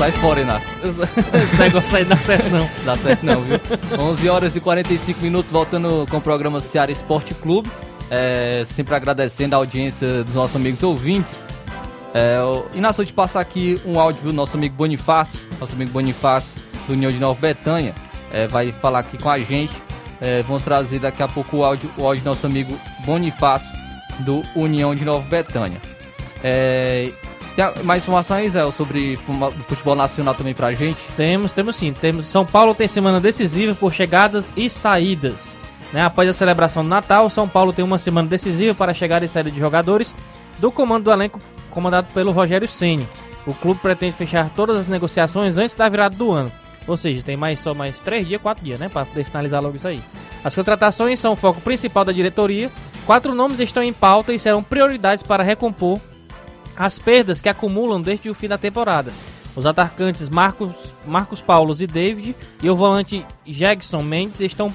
Sai fora, Inácio. Esse negócio aí não dá certo não. Dá certo não, viu? 11 horas e 45 minutos, voltando com o programa Ceará Esporte Clube. É, sempre agradecendo a audiência dos nossos amigos ouvintes. É, Inácio, eu te passar aqui um áudio do nosso amigo Bonifácio, nosso amigo Bonifácio, do União de Nova Betânia, é, vai falar aqui com a gente. É, vamos trazer daqui a pouco o áudio, o áudio do nosso amigo Bonifácio, do União de Nova Betânia. É, tem mais informações, Zé, sobre futebol nacional também pra gente? Temos, temos sim. Temos, São Paulo tem semana decisiva por chegadas e saídas. Né? Após a celebração do Natal, São Paulo tem uma semana decisiva para a chegada e saída de jogadores do comando do elenco comandado pelo Rogério Ceni. O clube pretende fechar todas as negociações antes da virada do ano. Ou seja, tem mais só mais três dias, quatro dias, né? Para poder finalizar logo isso aí. As contratações são o foco principal da diretoria. Quatro nomes estão em pauta e serão prioridades para recompor as perdas que acumulam desde o fim da temporada. Os atacantes Marcos, Marcos Paulos e David e o volante Jackson Mendes estão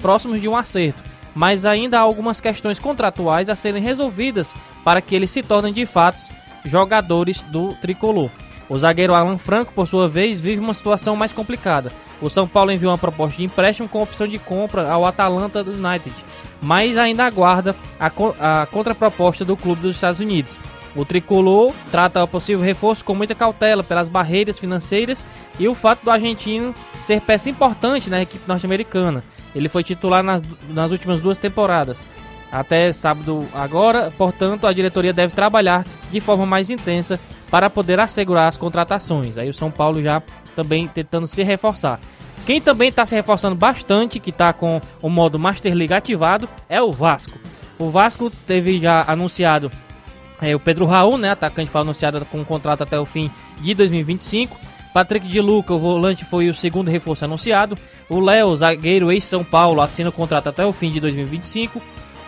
próximos de um acerto, mas ainda há algumas questões contratuais a serem resolvidas para que eles se tornem de fato jogadores do tricolor. O zagueiro Alan Franco, por sua vez, vive uma situação mais complicada. O São Paulo enviou uma proposta de empréstimo com opção de compra ao Atalanta do United, mas ainda aguarda a, co- a contraproposta do clube dos Estados Unidos. O tricolor trata o possível reforço com muita cautela pelas barreiras financeiras e o fato do argentino ser peça importante na equipe norte-americana. Ele foi titular nas, nas últimas duas temporadas. Até sábado agora, portanto, a diretoria deve trabalhar de forma mais intensa para poder assegurar as contratações. Aí o São Paulo já também tentando se reforçar. Quem também está se reforçando bastante, que está com o modo Master League ativado, é o Vasco. O Vasco teve já anunciado é, o Pedro Raul, né, atacante, foi anunciado com um contrato até o fim de 2025. Patrick de Luca, o volante, foi o segundo reforço anunciado. O Léo, zagueiro ex-São Paulo, assina o contrato até o fim de 2025.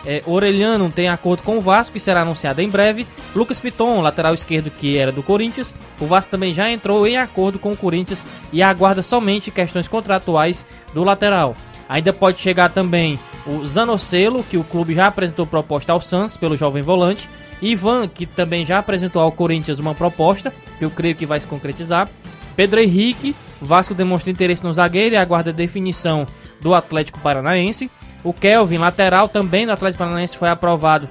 É, Orelhano tem acordo com o Vasco e será anunciado em breve. Lucas Piton, lateral esquerdo que era do Corinthians. O Vasco também já entrou em acordo com o Corinthians e aguarda somente questões contratuais do lateral. Ainda pode chegar também o Zanocelo, que o clube já apresentou proposta ao Santos pelo jovem volante. Ivan, que também já apresentou ao Corinthians uma proposta, que eu creio que vai se concretizar. Pedro Henrique, Vasco demonstra interesse no zagueiro e aguarda definição do Atlético Paranaense. O Kelvin, lateral, também do Atlético Paranaense, foi aprovado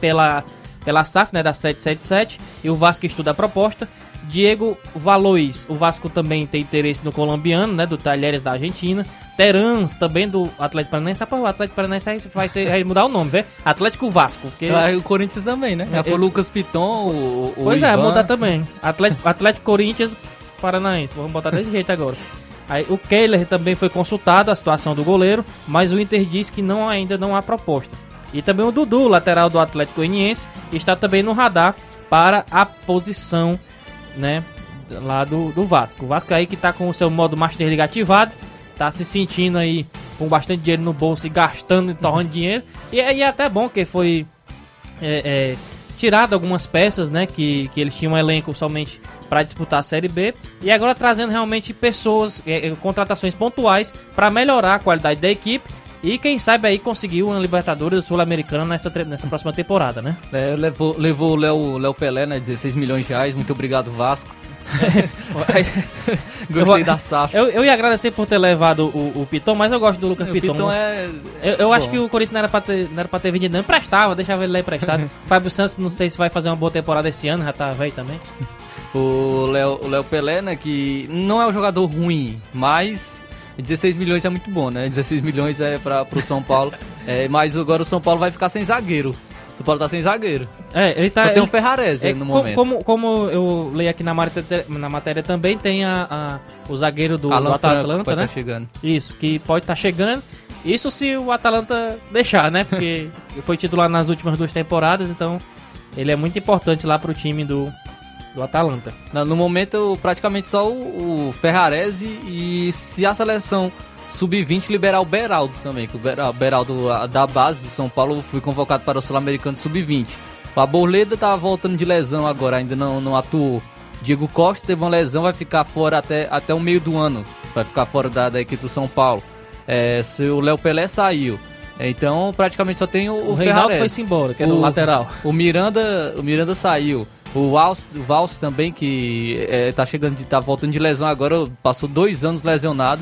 pela, pela SAF, né, da 777, e o Vasco estuda a proposta. Diego Valois, o Vasco também tem interesse no colombiano, né, do Talheres da Argentina. Terans, também do Atlético Paranaense. Rapaz, o Atlético Paranaense aí vai, ser, vai mudar o nome, velho. Atlético Vasco. Porque... Ah, o Corinthians também, né? Já foi o Eu- Lucas Piton, o, o Pois é, Ivan. mudar também. Atlético, Atlético Corinthians Paranaense. Vamos botar desse jeito agora. Aí, o Kehler também foi consultado a situação do goleiro, mas o Inter diz que não, ainda não há proposta. E também o Dudu, lateral do Atlético Goianiense, está também no radar para a posição, né, lá do, do Vasco. O Vasco aí que está com o seu modo Master League ativado, tá se sentindo aí com bastante dinheiro no bolso e gastando e torrando dinheiro. E, é- e é até bom que foi é, é, tirado algumas peças, né? Que, que eles tinham um elenco somente para disputar a Série B e agora trazendo realmente pessoas, é, é, contratações pontuais para melhorar a qualidade da equipe e quem sabe aí conseguir uma Libertadores Sul-Americana nessa, nessa próxima temporada, né? É, levou, levou o Léo Pelé, né? 16 milhões de reais. Muito obrigado, Vasco. Gostei Eu- da SAF. Eu, eu ia agradecer por ter levado o, o Piton, mas eu gosto do Lucas O Piton. Piton né? é. Eu, eu acho que o Corinthians não era pra ter, não era pra ter vendido, não. Emprestava, deixava ele lá emprestado. Fábio Santos, não sei se vai fazer uma boa temporada esse ano, já tá velho também. O Léo, o Léo Pelé, né? Que não é um jogador ruim, mas 16 milhões é muito bom, né? 16 milhões é para pro São Paulo. É, mas agora o São Paulo vai ficar sem zagueiro. São Paulo tá sem zagueiro. É, ele tá. Só tem o ele- Ferrarese é, no co- momento. Como, como eu leio aqui na matéria, na matéria também, tem a, a- o zagueiro do, Alan do Franco Atalanta, pode né? tá chegando. Isso, que pode estar chegando. Isso se o Atalanta deixar, né? Porque foi titular nas últimas duas temporadas, então ele é muito importante lá pro time do, do Atalanta. No no momento, praticamente só o, o Ferrarese e se a seleção sub-20 liberar o Beraldo também, que o Bera- Beraldo a- da base do São Paulo foi convocado para o Sul-Americano sub-20. O Aborleda tá voltando de lesão agora, ainda não, não atuou. Diego Costa teve uma lesão, vai ficar fora até, até o meio do ano. Vai ficar fora da, da equipe do São Paulo. É, se o Léo Pelé saiu. Então praticamente só tem o, O, o, Reinaldo foi-se embora, que era o lateral. O Miranda, o Miranda saiu. O Vals, o Vals também, que é, tá chegando, tá voltando de lesão agora, passou dois anos lesionado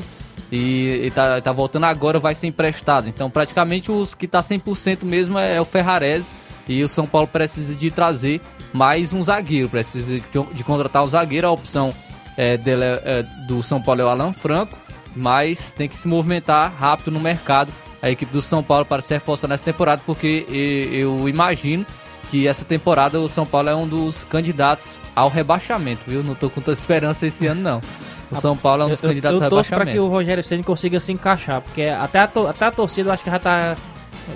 e, e tá, tá voltando agora, vai ser emprestado. Então, praticamente, os que tá 100% mesmo é, é o Ferrarese e o São Paulo precisa de trazer mais um zagueiro, precisa de, de contratar um zagueiro. A opção é, dele, é, do São Paulo é o Alan Franco, mas tem que se movimentar rápido no mercado a equipe do São Paulo para se reforçar nessa temporada, porque eu imagino que essa temporada o São Paulo é um dos candidatos ao rebaixamento, viu? Não tô com tanta esperança esse ano, não. O São Paulo é um dos eu, candidatos eu, eu rebaixamento. para que o Rogério Ceni consiga se encaixar, porque até a, até a torcida eu acho que já tá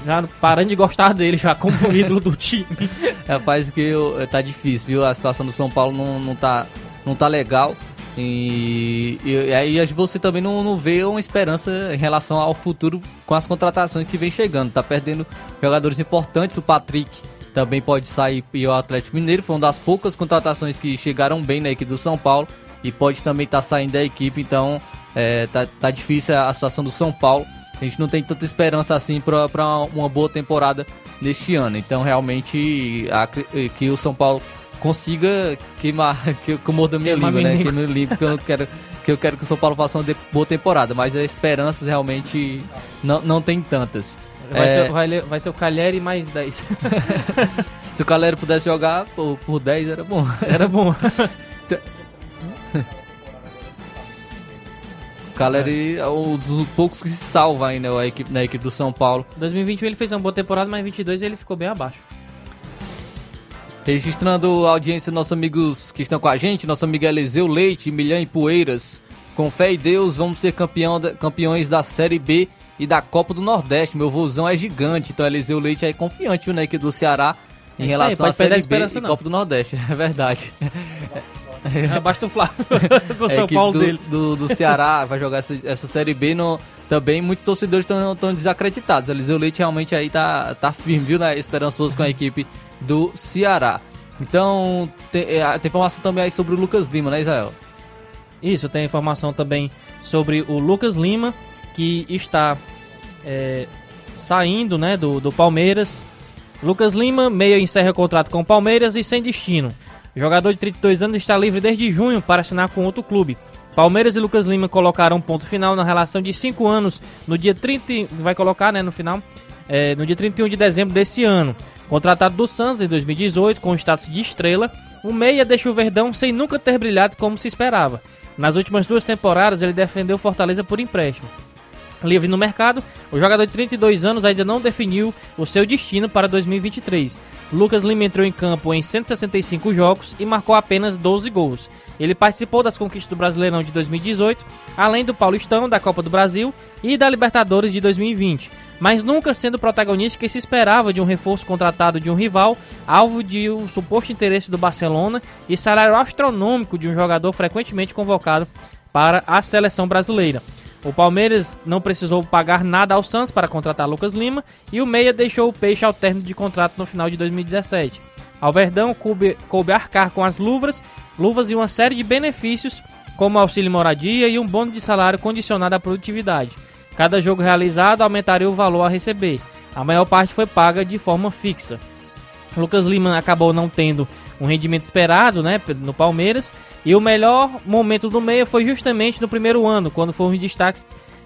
já parando de gostar dele já como ídolo do time. Rapaz, que eu, tá difícil, viu? A situação do São Paulo não, não, tá, não tá legal. E, e, aí você também não, não vê uma esperança em relação ao futuro com as contratações que vem chegando. Tá perdendo jogadores importantes, o Patrick também pode sair e o Atlético Mineiro foi uma das poucas contratações que chegaram bem na equipe do São Paulo e pode também estar tá saindo da equipe, então é, tá, tá difícil a situação do São Paulo. A gente não tem tanta esperança assim para uma boa temporada neste ano. Então realmente a, que o São Paulo consiga queimar, que, eu morda minha língua, né? Que no língua que eu não quero que eu quero que o São Paulo faça uma boa temporada, mas as esperanças realmente não, não tem tantas. Vai, é... ser, vai, vai ser o Calheri mais 10. Se o Calheri pudesse jogar por, por 10 era bom. Era bom. Caleri é um dos poucos que se salva ainda né, equipe, na equipe do São Paulo. 2021 ele fez uma boa temporada, mas em 22 ele ficou bem abaixo. Registrando a audiência nossos amigos que estão com a gente, nosso amigo Eliseu Leite, Milhão e Poeiras. Com fé em Deus, vamos ser campeão da, campeões da Série B e da Copa do Nordeste. Meu vozão é gigante, então Eliseu Leite é confiante né, aqui do Ceará em é relação à Série B e não. Copa do Nordeste. É verdade. Abaixo do Flávio, com o São Paulo do, dele. Do, do Ceará vai jogar essa, essa Série B. No, também muitos torcedores estão desacreditados. Eliseu Leite realmente aí tá, tá firme, viu, né? Esperançoso com a equipe do Ceará. Então, tem, é, tem informação também aí sobre o Lucas Lima, né, Israel? Isso, tem informação também sobre o Lucas Lima, que está é, saindo né, do, do Palmeiras. Lucas Lima, meia encerra o contrato com o Palmeiras e sem destino. O jogador de 32 anos está livre desde junho para assinar com outro clube. Palmeiras e Lucas Lima colocaram um ponto final na relação de 5 anos no dia 30, vai colocar, né, no final, é, no dia 31 de dezembro desse ano. Contratado do Santos em 2018 com status de estrela, o meia deixou o Verdão sem nunca ter brilhado como se esperava. Nas últimas duas temporadas ele defendeu Fortaleza por empréstimo livre no mercado, o jogador de 32 anos ainda não definiu o seu destino para 2023. Lucas Lima entrou em campo em 165 jogos e marcou apenas 12 gols. Ele participou das conquistas do Brasileirão de 2018, além do Paulistão, da Copa do Brasil e da Libertadores de 2020, mas nunca sendo protagonista que se esperava de um reforço contratado de um rival, alvo de um suposto interesse do Barcelona e salário astronômico de um jogador frequentemente convocado para a seleção brasileira. O Palmeiras não precisou pagar nada ao Santos para contratar Lucas Lima e o Meia deixou o Peixe ao término de contrato no final de 2017. Ao Verdão coube, coube arcar com as luvas, luvas e uma série de benefícios, como auxílio moradia e um bônus de salário condicionado à produtividade. Cada jogo realizado aumentaria o valor a receber. A maior parte foi paga de forma fixa. Lucas Lima acabou não tendo um rendimento esperado né, no Palmeiras. E o melhor momento do meia foi justamente no primeiro ano, quando foi um destaque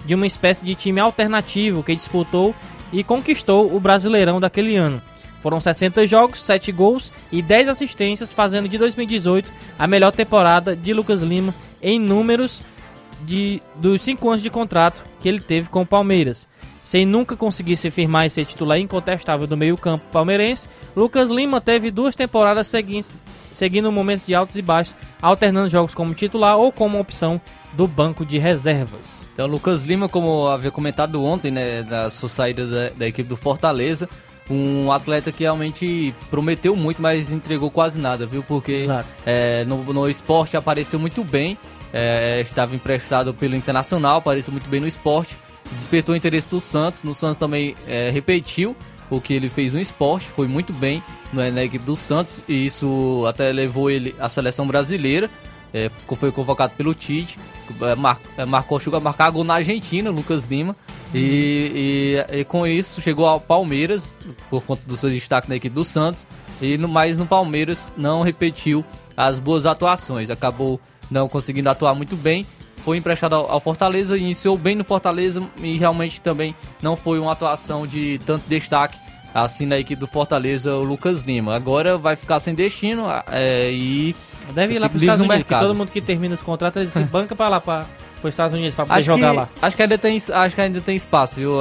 de uma espécie de time alternativo que disputou e conquistou o Brasileirão daquele ano. Foram 60 jogos, 7 gols e 10 assistências, fazendo de 2018 a melhor temporada de Lucas Lima em números de, dos 5 anos de contrato que ele teve com o Palmeiras. Sem nunca conseguir se firmar e ser titular incontestável do meio-campo palmeirense, Lucas Lima teve duas temporadas seguintes, seguindo momentos de altos e baixos, alternando jogos como titular ou como opção do banco de reservas. Então, Lucas Lima, como havia comentado ontem, né, da sua saída da, da equipe do Fortaleza, um atleta que realmente prometeu muito, mas entregou quase nada, viu? Porque é, no, no esporte apareceu muito bem, é, estava emprestado pelo Internacional, apareceu muito bem no esporte, despertou o interesse do Santos. No Santos também é, repetiu o que ele fez no esporte, foi muito bem né, na equipe do Santos e isso até levou ele à seleção brasileira. É, foi convocado pelo Tite, é, mar, é, marcou, chegou a marcar gol na Argentina, Lucas Lima. E, e, e, com isso chegou ao Palmeiras, por conta do seu destaque na equipe do Santos. e no mais no Palmeiras não repetiu as boas atuações, acabou não conseguindo atuar muito bem. Foi emprestado ao, ao Fortaleza, iniciou bem no Fortaleza e realmente também não foi uma atuação de tanto destaque assim na equipe do Fortaleza, o Lucas Lima. Agora vai ficar sem destino é, e Deve ir lá para os Estados Unidos, mercado. todo mundo que termina os contratos se banca para lá, para os Estados Unidos, para poder Acho jogar que, lá. Acho que ainda tem, acho que ainda tem espaço, viu?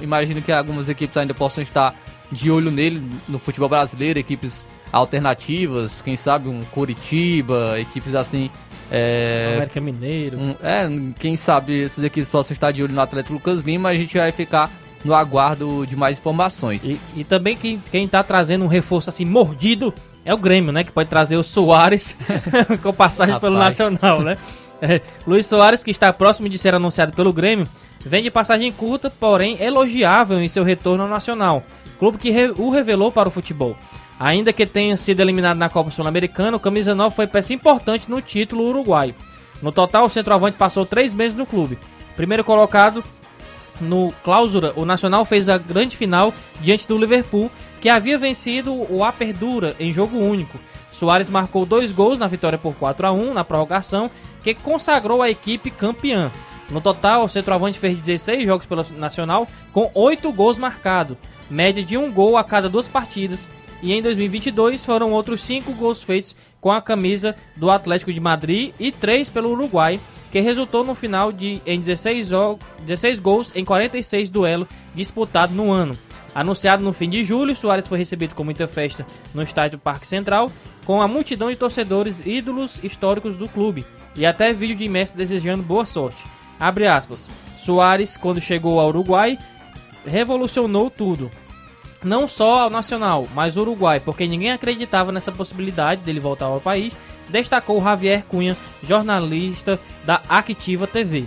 Imagino que algumas equipes ainda possam estar de olho nele no futebol brasileiro, equipes alternativas, quem sabe um Coritiba, equipes assim. É, América Mineiro. um- é, quem sabe essas equipes possam estar de olho no atleta Lucas Lima, a gente vai ficar no aguardo de mais informações. E, e também quem, quem tá trazendo um reforço assim mordido é o Grêmio, né? Que pode trazer o Soares com passagem pelo Rapaz. Nacional, né? É, Luiz Soares, que está próximo de ser anunciado pelo Grêmio, vem de passagem curta, porém elogiável em seu retorno ao Nacional, clube que re- o revelou para o futebol. Ainda que tenha sido eliminado na Copa Sul-Americana, o Camisa 9 foi peça importante no título uruguaio. No total, o centroavante passou três meses no clube. Primeiro colocado no Clausura, o Nacional fez a grande final diante do Liverpool, que havia vencido o Aperdura em jogo único. Soares marcou dois gols na vitória por 4 a 1 na prorrogação, que consagrou a equipe campeã. No total, o centroavante fez 16 jogos pelo Nacional, com 8 gols marcados, média de um gol a cada duas partidas. E em 2022 foram outros 5 gols feitos com a camisa do Atlético de Madrid e 3 pelo Uruguai, que resultou no final de em 16, jo- 16 gols em 46 duelos disputados no ano. Anunciado no fim de julho, Soares foi recebido com muita festa no estádio Parque Central, com a multidão de torcedores ídolos históricos do clube, e até vídeo de Messi desejando boa sorte. Abre aspas. Soares, quando chegou ao Uruguai, revolucionou tudo. Não só ao Nacional, mas o Uruguai, porque ninguém acreditava nessa possibilidade dele voltar ao país, destacou Javier Cunha, jornalista da Activa TV.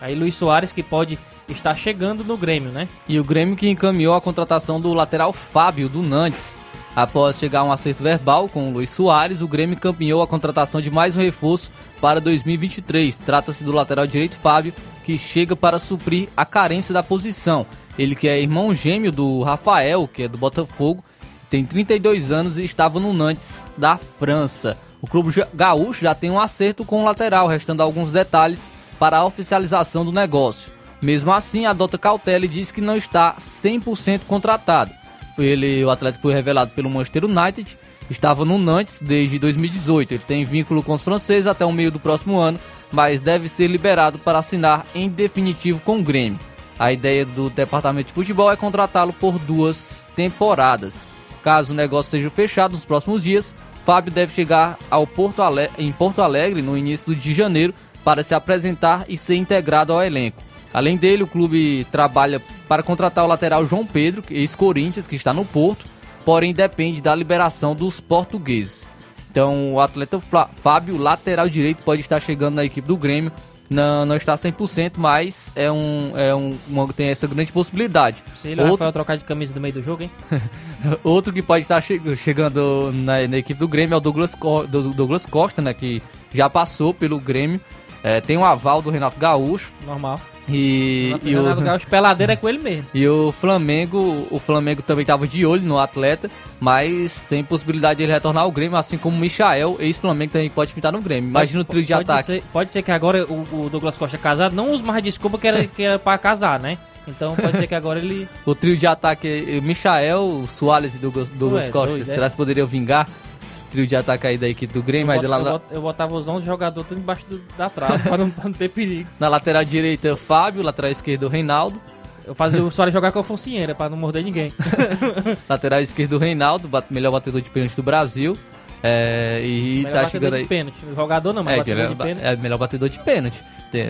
Aí Luiz Soares que pode estar chegando no Grêmio, né? E o Grêmio que encaminhou a contratação do lateral Fábio do Nantes. Após chegar a um acerto verbal com o Luiz Soares, o Grêmio encaminhou a contratação de mais um reforço para 2023. Trata-se do lateral direito Fábio, que chega para suprir a carência da posição. Ele que é irmão gêmeo do Rafael, que é do Botafogo, tem 32 anos e estava no Nantes da França. O clube gaúcho já tem um acerto com o lateral, restando alguns detalhes para a oficialização do negócio. Mesmo assim, adota cautela e diz que não está 100% contratado. Ele, o Atlético foi revelado pelo Manchester United, estava no Nantes desde 2018. Ele tem vínculo com os franceses até o meio do próximo ano, mas deve ser liberado para assinar em definitivo com o Grêmio. A ideia do departamento de futebol é contratá-lo por duas temporadas. Caso o negócio seja fechado nos próximos dias, Fábio deve chegar ao Porto Ale- em Porto Alegre no início de janeiro para se apresentar e ser integrado ao elenco. Além dele, o clube trabalha para contratar o lateral João Pedro, ex-Corinthians, que está no Porto, porém depende da liberação dos portugueses. Então, o atleta Fábio, lateral direito, pode estar chegando na equipe do Grêmio. Não, não está 100%, mas é um, é um, uma- tem essa grande possibilidade. Se ele Outro- Rafael trocar de camisa no meio do jogo, hein? Outro que pode estar che- chegando na, na equipe do Grêmio é o Douglas, Co- do- Douglas Costa, né? Que já passou pelo Grêmio. É, tem um aval do Renato Gaúcho. Normal. E, e o, Renato Gaúcho, peladeira é com ele mesmo. e o Flamengo, o Flamengo também estava de olho no atleta, mas tem possibilidade de ele retornar ao Grêmio, assim como o Michael, ex-Flamengo, também pode pintar no Grêmio. Imagina o trio de pode ataque. Ser, pode ser que agora o, o Douglas Costa casado, não use mais desculpa que era, que era pra casar, né? Então pode ser que agora ele. O trio de ataque Michael, Soares e Douglas, Douglas é Costa. doido, é? Será que poderiam vingar esse trio de ataque aí da equipe do Grêmio? Eu, Mas bot- lá eu, eu botava os 11 jogadores tudo embaixo do- da trave pra, não, pra não ter perigo. Na lateral direita, Fábio. Lateral esquerdo, Reinaldo. Eu fazia o Soares jogar com a focinheira pra não morder ninguém. lateral esquerdo, Reinaldo. bat- Melhor batedor de pênalti do Brasil. É, e Melhor tá chegando de aí. pênalti. Jogador não, mas É, batedor ele de é, pênalti. é melhor batedor de pênalti.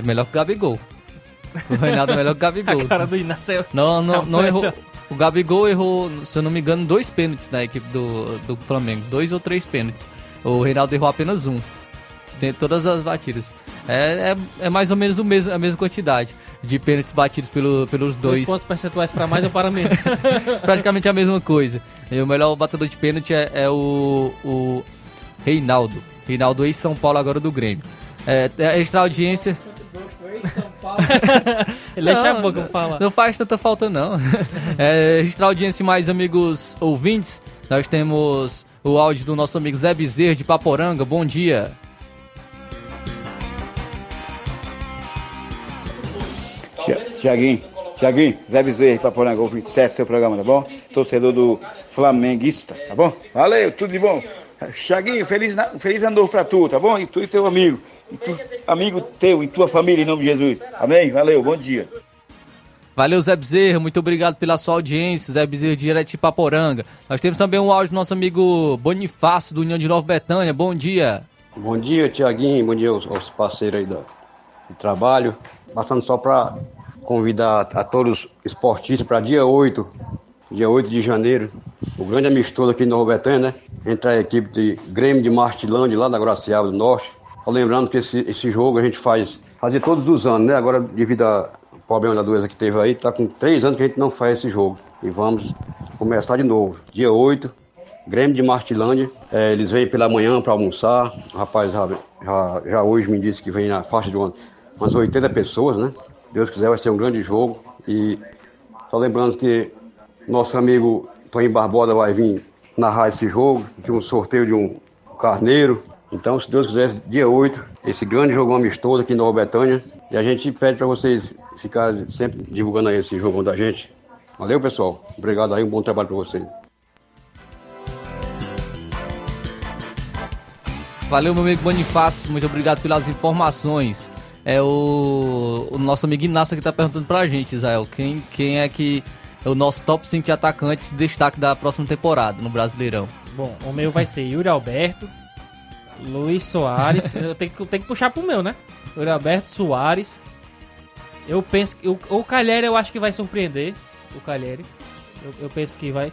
Melhor que o Gabigol. O Reinaldo é melhor que o Gabigol. A cara do Inácio é- Não, não, não Não, errou. O Gabigol errou, se eu não me engano, dois pênaltis na equipe do, do Flamengo. Dois ou três pênaltis. O Reinaldo errou apenas um. Tem todas as batidas. É, é, é mais ou menos o mesmo, a mesma quantidade de pênaltis batidos pelo, pelos Dois dois. pontos percentuais pra mais ou para menos. Praticamente a mesma coisa. E o melhor batedor de pênalti é, é o, o Reinaldo. Reinaldo ex-São Paulo, agora do Grêmio. É, é extra audiência. Ele deixa a Não, boca falar. Não faz tanta falta, não. é, registrar a audiência mais amigos ouvintes. Nós temos o áudio do nosso amigo Zé Bezerra de Paporanga. Bom dia. Tiaguinho, Tiaguinho, Zé Bezerra de Paporanga, ouve sucesso seu programa, tá bom? Torcedor do Flamenguista, tá bom? Valeu, tudo de bom. Tiaguinho, feliz, feliz ano novo pra tu, tá bom? E tu e teu amigo. E tu, amigo teu e tua família, em nome de Jesus. Amém? Valeu, bom dia. Valeu, Zé Bezerra. Muito obrigado pela sua audiência. Zé Bezerra, direto de Paporanga. Nós temos também um áudio do nosso amigo Bonifácio, do União de Nova Betânia. Bom dia. Bom dia, Tiaguinho. Bom dia aos, aos parceiros aí do, do trabalho. Passando só para convidar a todos os esportistas para dia 8, dia 8 de janeiro, o grande amistoso aqui em Nova Betânia, né? Entre a equipe de Grêmio de Martilândia, lá da Graciaba do Norte. Lembrando que esse, esse jogo a gente faz, fazia todos os anos, né? Agora, devido ao problema da doença que teve aí, tá com três anos que a gente não faz esse jogo. E vamos começar de novo. Dia 8, Grêmio de Martilândia. É, eles vêm pela manhã para almoçar. O rapaz já, já, já hoje me disse que vem na faixa de uma- umas 80 pessoas, né? Deus quiser, vai ser um grande jogo. E só lembrando que nosso amigo Toninho Barbosa vai vir narrar esse jogo, de um sorteio de um carneiro. Então, se Deus quiser, dia 8, esse grande jogo amistoso aqui em Nova Betânia. E a gente pede para vocês ficarem sempre divulgando aí esse jogo da gente. Valeu, pessoal. Obrigado aí, um bom trabalho para vocês. Valeu, meu amigo Bonifácio. Muito obrigado pelas informações. É o, o nosso amigo Inácio que tá perguntando pra gente, Israel. Quem, quem é que é o nosso top 5 de atacantes destaque da próxima temporada no Brasileirão? Bom, o meu vai ser Yuri Alberto, Luiz Soares. eu tenho que, eu tenho que puxar pro meu, né? Yuri Alberto, Soares. Eu penso que. O, o Calheri eu acho que vai surpreender. O Calheri. Eu, eu penso que vai.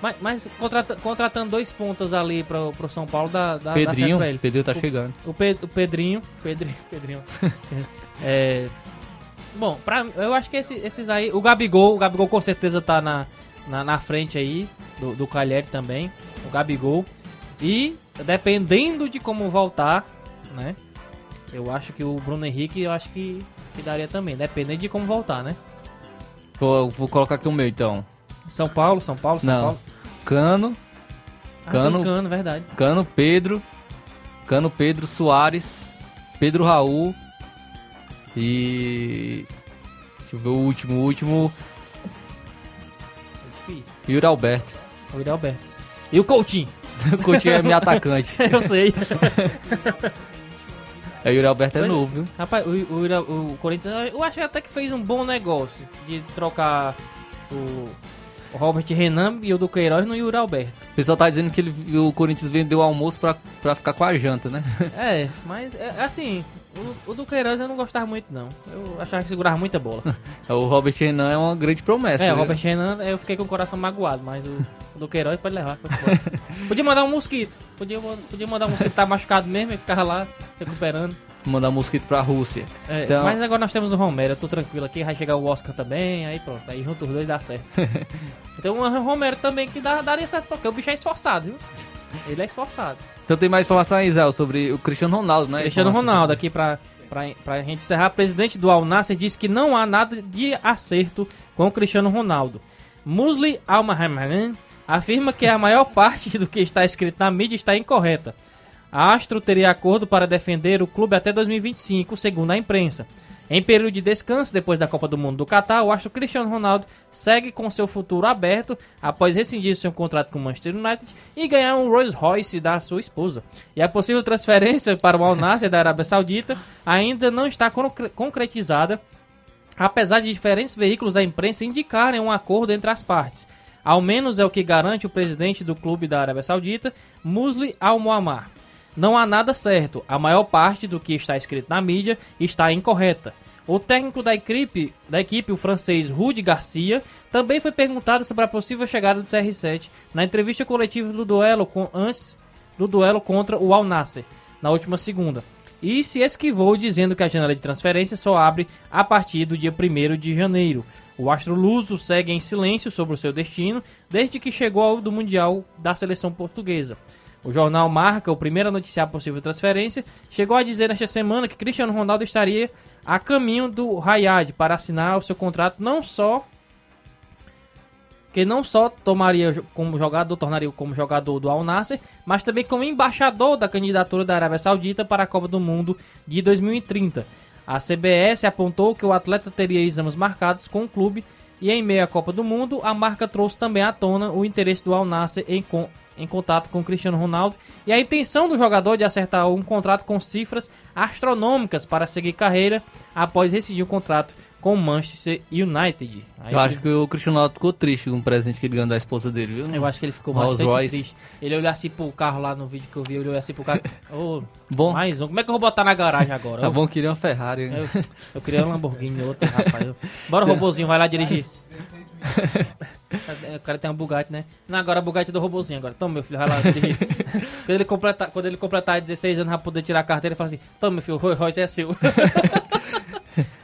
Mas, mas contrata- contratando dois pontas ali pro, pro São Paulo dá, dá Pedrinho, ele. Pedrinho tá O- chegando. O, Pe- o Pedrinho. Pedrinho. Pedrinho. é. Bom, pra, eu acho que esse- esses aí. O Gabigol, o Gabigol com certeza tá na, na, na frente aí, do, do Calheri também. O Gabigol. E dependendo de como voltar, né? Eu acho que o Bruno Henrique, eu acho que, que daria também. Dependendo de como voltar, né? Vou, vou colocar aqui o meu então. São Paulo, São Paulo, São Não. Paulo. Cano. Ah, Cano. Cano, verdade. Cano Pedro. Cano Pedro Soares. Pedro Raul. E. Deixa eu ver o último. O último. É difícil. Yuri Alberto. O Yuri Alberto. E o Coutinho? O Coutinho é meu atacante. eu sei. É, Yuri Alberto é Mas- novo, viu? Rapaz, o, o, o Corinthians, eu acho até que fez um bom negócio de trocar o, o Robert Renan e o do Queiroz no Yuri Alberto. O pessoal tá dizendo que ele, o Corinthians vendeu o almoço pra, pra ficar com a janta, né? É, mas é, assim, o, o do Queiroz eu não gostava muito não. Eu achava que segurava muita bola. o Robert Renan é uma grande promessa. é, o né? Robert Renan eu fiquei com o coração magoado, mas o, o do Queiroz pode levar. podia mandar um mosquito, podia, podia mandar um mosquito que tá machucado mesmo e ficava lá recuperando. Mandar mosquito pra Rússia. É, Então- Mas agora nós temos o Romero, eu tô tranquilo aqui, vai chegar o Oscar também, aí pronto, aí junto os dois dá certo. então o Romero também que dá, daria certo, porque o bicho é esforçado, viu? Ele é esforçado. Então tem mais informação aí, Zé, sobre o Cristiano Ronaldo, né? Cristiano Ronaldo, aqui pra, pra, pra gente encerrar, presidente do Al Nassr disse que não há nada de acerto com o Cristiano Ronaldo. Musli Al-Mahman afirma que a maior parte do que está escrito na mídia está incorreta. A Astro teria acordo para defender o clube até 2025, segundo a imprensa. Em período de descanso, depois da Copa do Mundo do Catar, o astro Cristiano Ronaldo segue com seu futuro aberto após rescindir seu contrato com o Manchester United e ganhar um Rolls Royce da sua esposa. E a possível transferência para o Al Nassr da Arábia Saudita ainda não está concre- concretizada, apesar de diferentes veículos da imprensa indicarem um acordo entre as partes. Ao menos é o que garante o presidente do clube da Arábia Saudita, Musli Al-Muammar. Não há nada certo. A maior parte do que está escrito na mídia está incorreta. O técnico da equipe, da equipe, o francês Rudy Garcia, também foi perguntado sobre a possível chegada do CR7 na entrevista coletiva do duelo com, antes do duelo contra o Al Nasser, na última segunda. E se esquivou dizendo que a janela de transferência só abre a partir do dia 1 de janeiro. O astro luso segue em silêncio sobre o seu destino desde que chegou ao do Mundial da seleção portuguesa. O jornal Marca, o primeiro a noticiar a possível transferência, chegou a dizer nesta semana que Cristiano Ronaldo estaria a caminho do Rayad para assinar o seu contrato não só que não só tomaria como jogador, tornaria como jogador do Al Nassr, mas também como embaixador da candidatura da Arábia Saudita para a Copa do Mundo de 2030. A CBS apontou que o atleta teria exames marcados com o clube e em meio à Copa do Mundo, a marca trouxe também à tona o interesse do Al Nassr em, em contato com o Cristiano Ronaldo e a intenção do jogador de acertar um contrato com cifras astronômicas para seguir carreira após rescindir o contrato com o Manchester United. Aí Eu acho que o Cristiano Ronaldo ficou triste com o presente que ele ganhou da esposa dele, viu? eu acho que ele ficou Rolls bastante Royce. triste. Ele olhou assim pro carro lá no vídeo que eu vi, ele olhou assim pro carro. Ô, Bom. mais um. Como é que eu vou botar na garagem agora? Tá bom, queria uma Ferrari. Eu, eu queria um Lamborghini, outro, rapaz. Eu- Bora, robozinho, vai lá dirigir. O cara tem uma Bugatti, né? Não, agora a Bugatti é do robozinho agora. Toma, meu filho, vai lá quando, ele completar, quando ele completar 16 anos, vai poder tirar a carteira e fala assim: Toma, meu filho, o Rolls Royce é seu.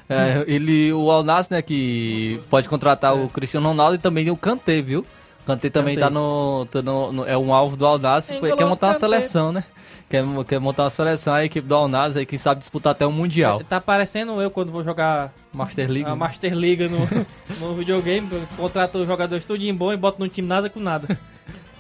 É, ele, o Al Nassr, né, que pode contratar o Cristiano Ronaldo e também o Kanté, viu? O Kanté também Kanté. tá no, tá no- no- É um alvo do Al Nassr, Engolou quer montar uma seleção, né? Quer, quer montar uma seleção, a equipe do Al Nassr, aí, quem sabe disputar até um Mundial. tá parecendo eu quando vou jogar Master League. a Master League no, no videogame. Contrato os jogadores tudinho bom e boto num time nada com nada.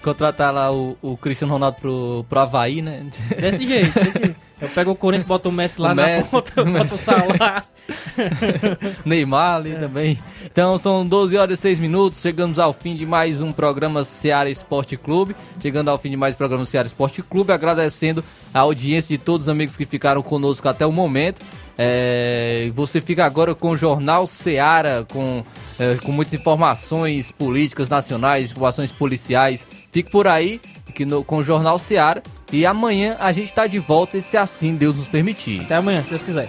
Contratar lá o, o Cristiano Ronaldo pro, pro Havaí, né? Desse jeito, desse jeito. Eu pego o Corinthians, boto o Messi lá O na Messi, ponta, o boto o. Salah. Neymar ali também. Então são 12 horas e 6 minutos. Chegamos ao fim de mais um programa Seara Esporte Clube. Chegando ao fim de mais um programa Seara Esporte Clube. Agradecendo a audiência de todos os amigos que ficaram conosco até o momento. É, você fica agora com o Jornal Seara, com, é, com muitas informações políticas nacionais, informações policiais. Fique por aí que no- com o Jornal Seara. E amanhã a gente está de volta, e se assim Deus nos permitir. Até amanhã, se Deus quiser.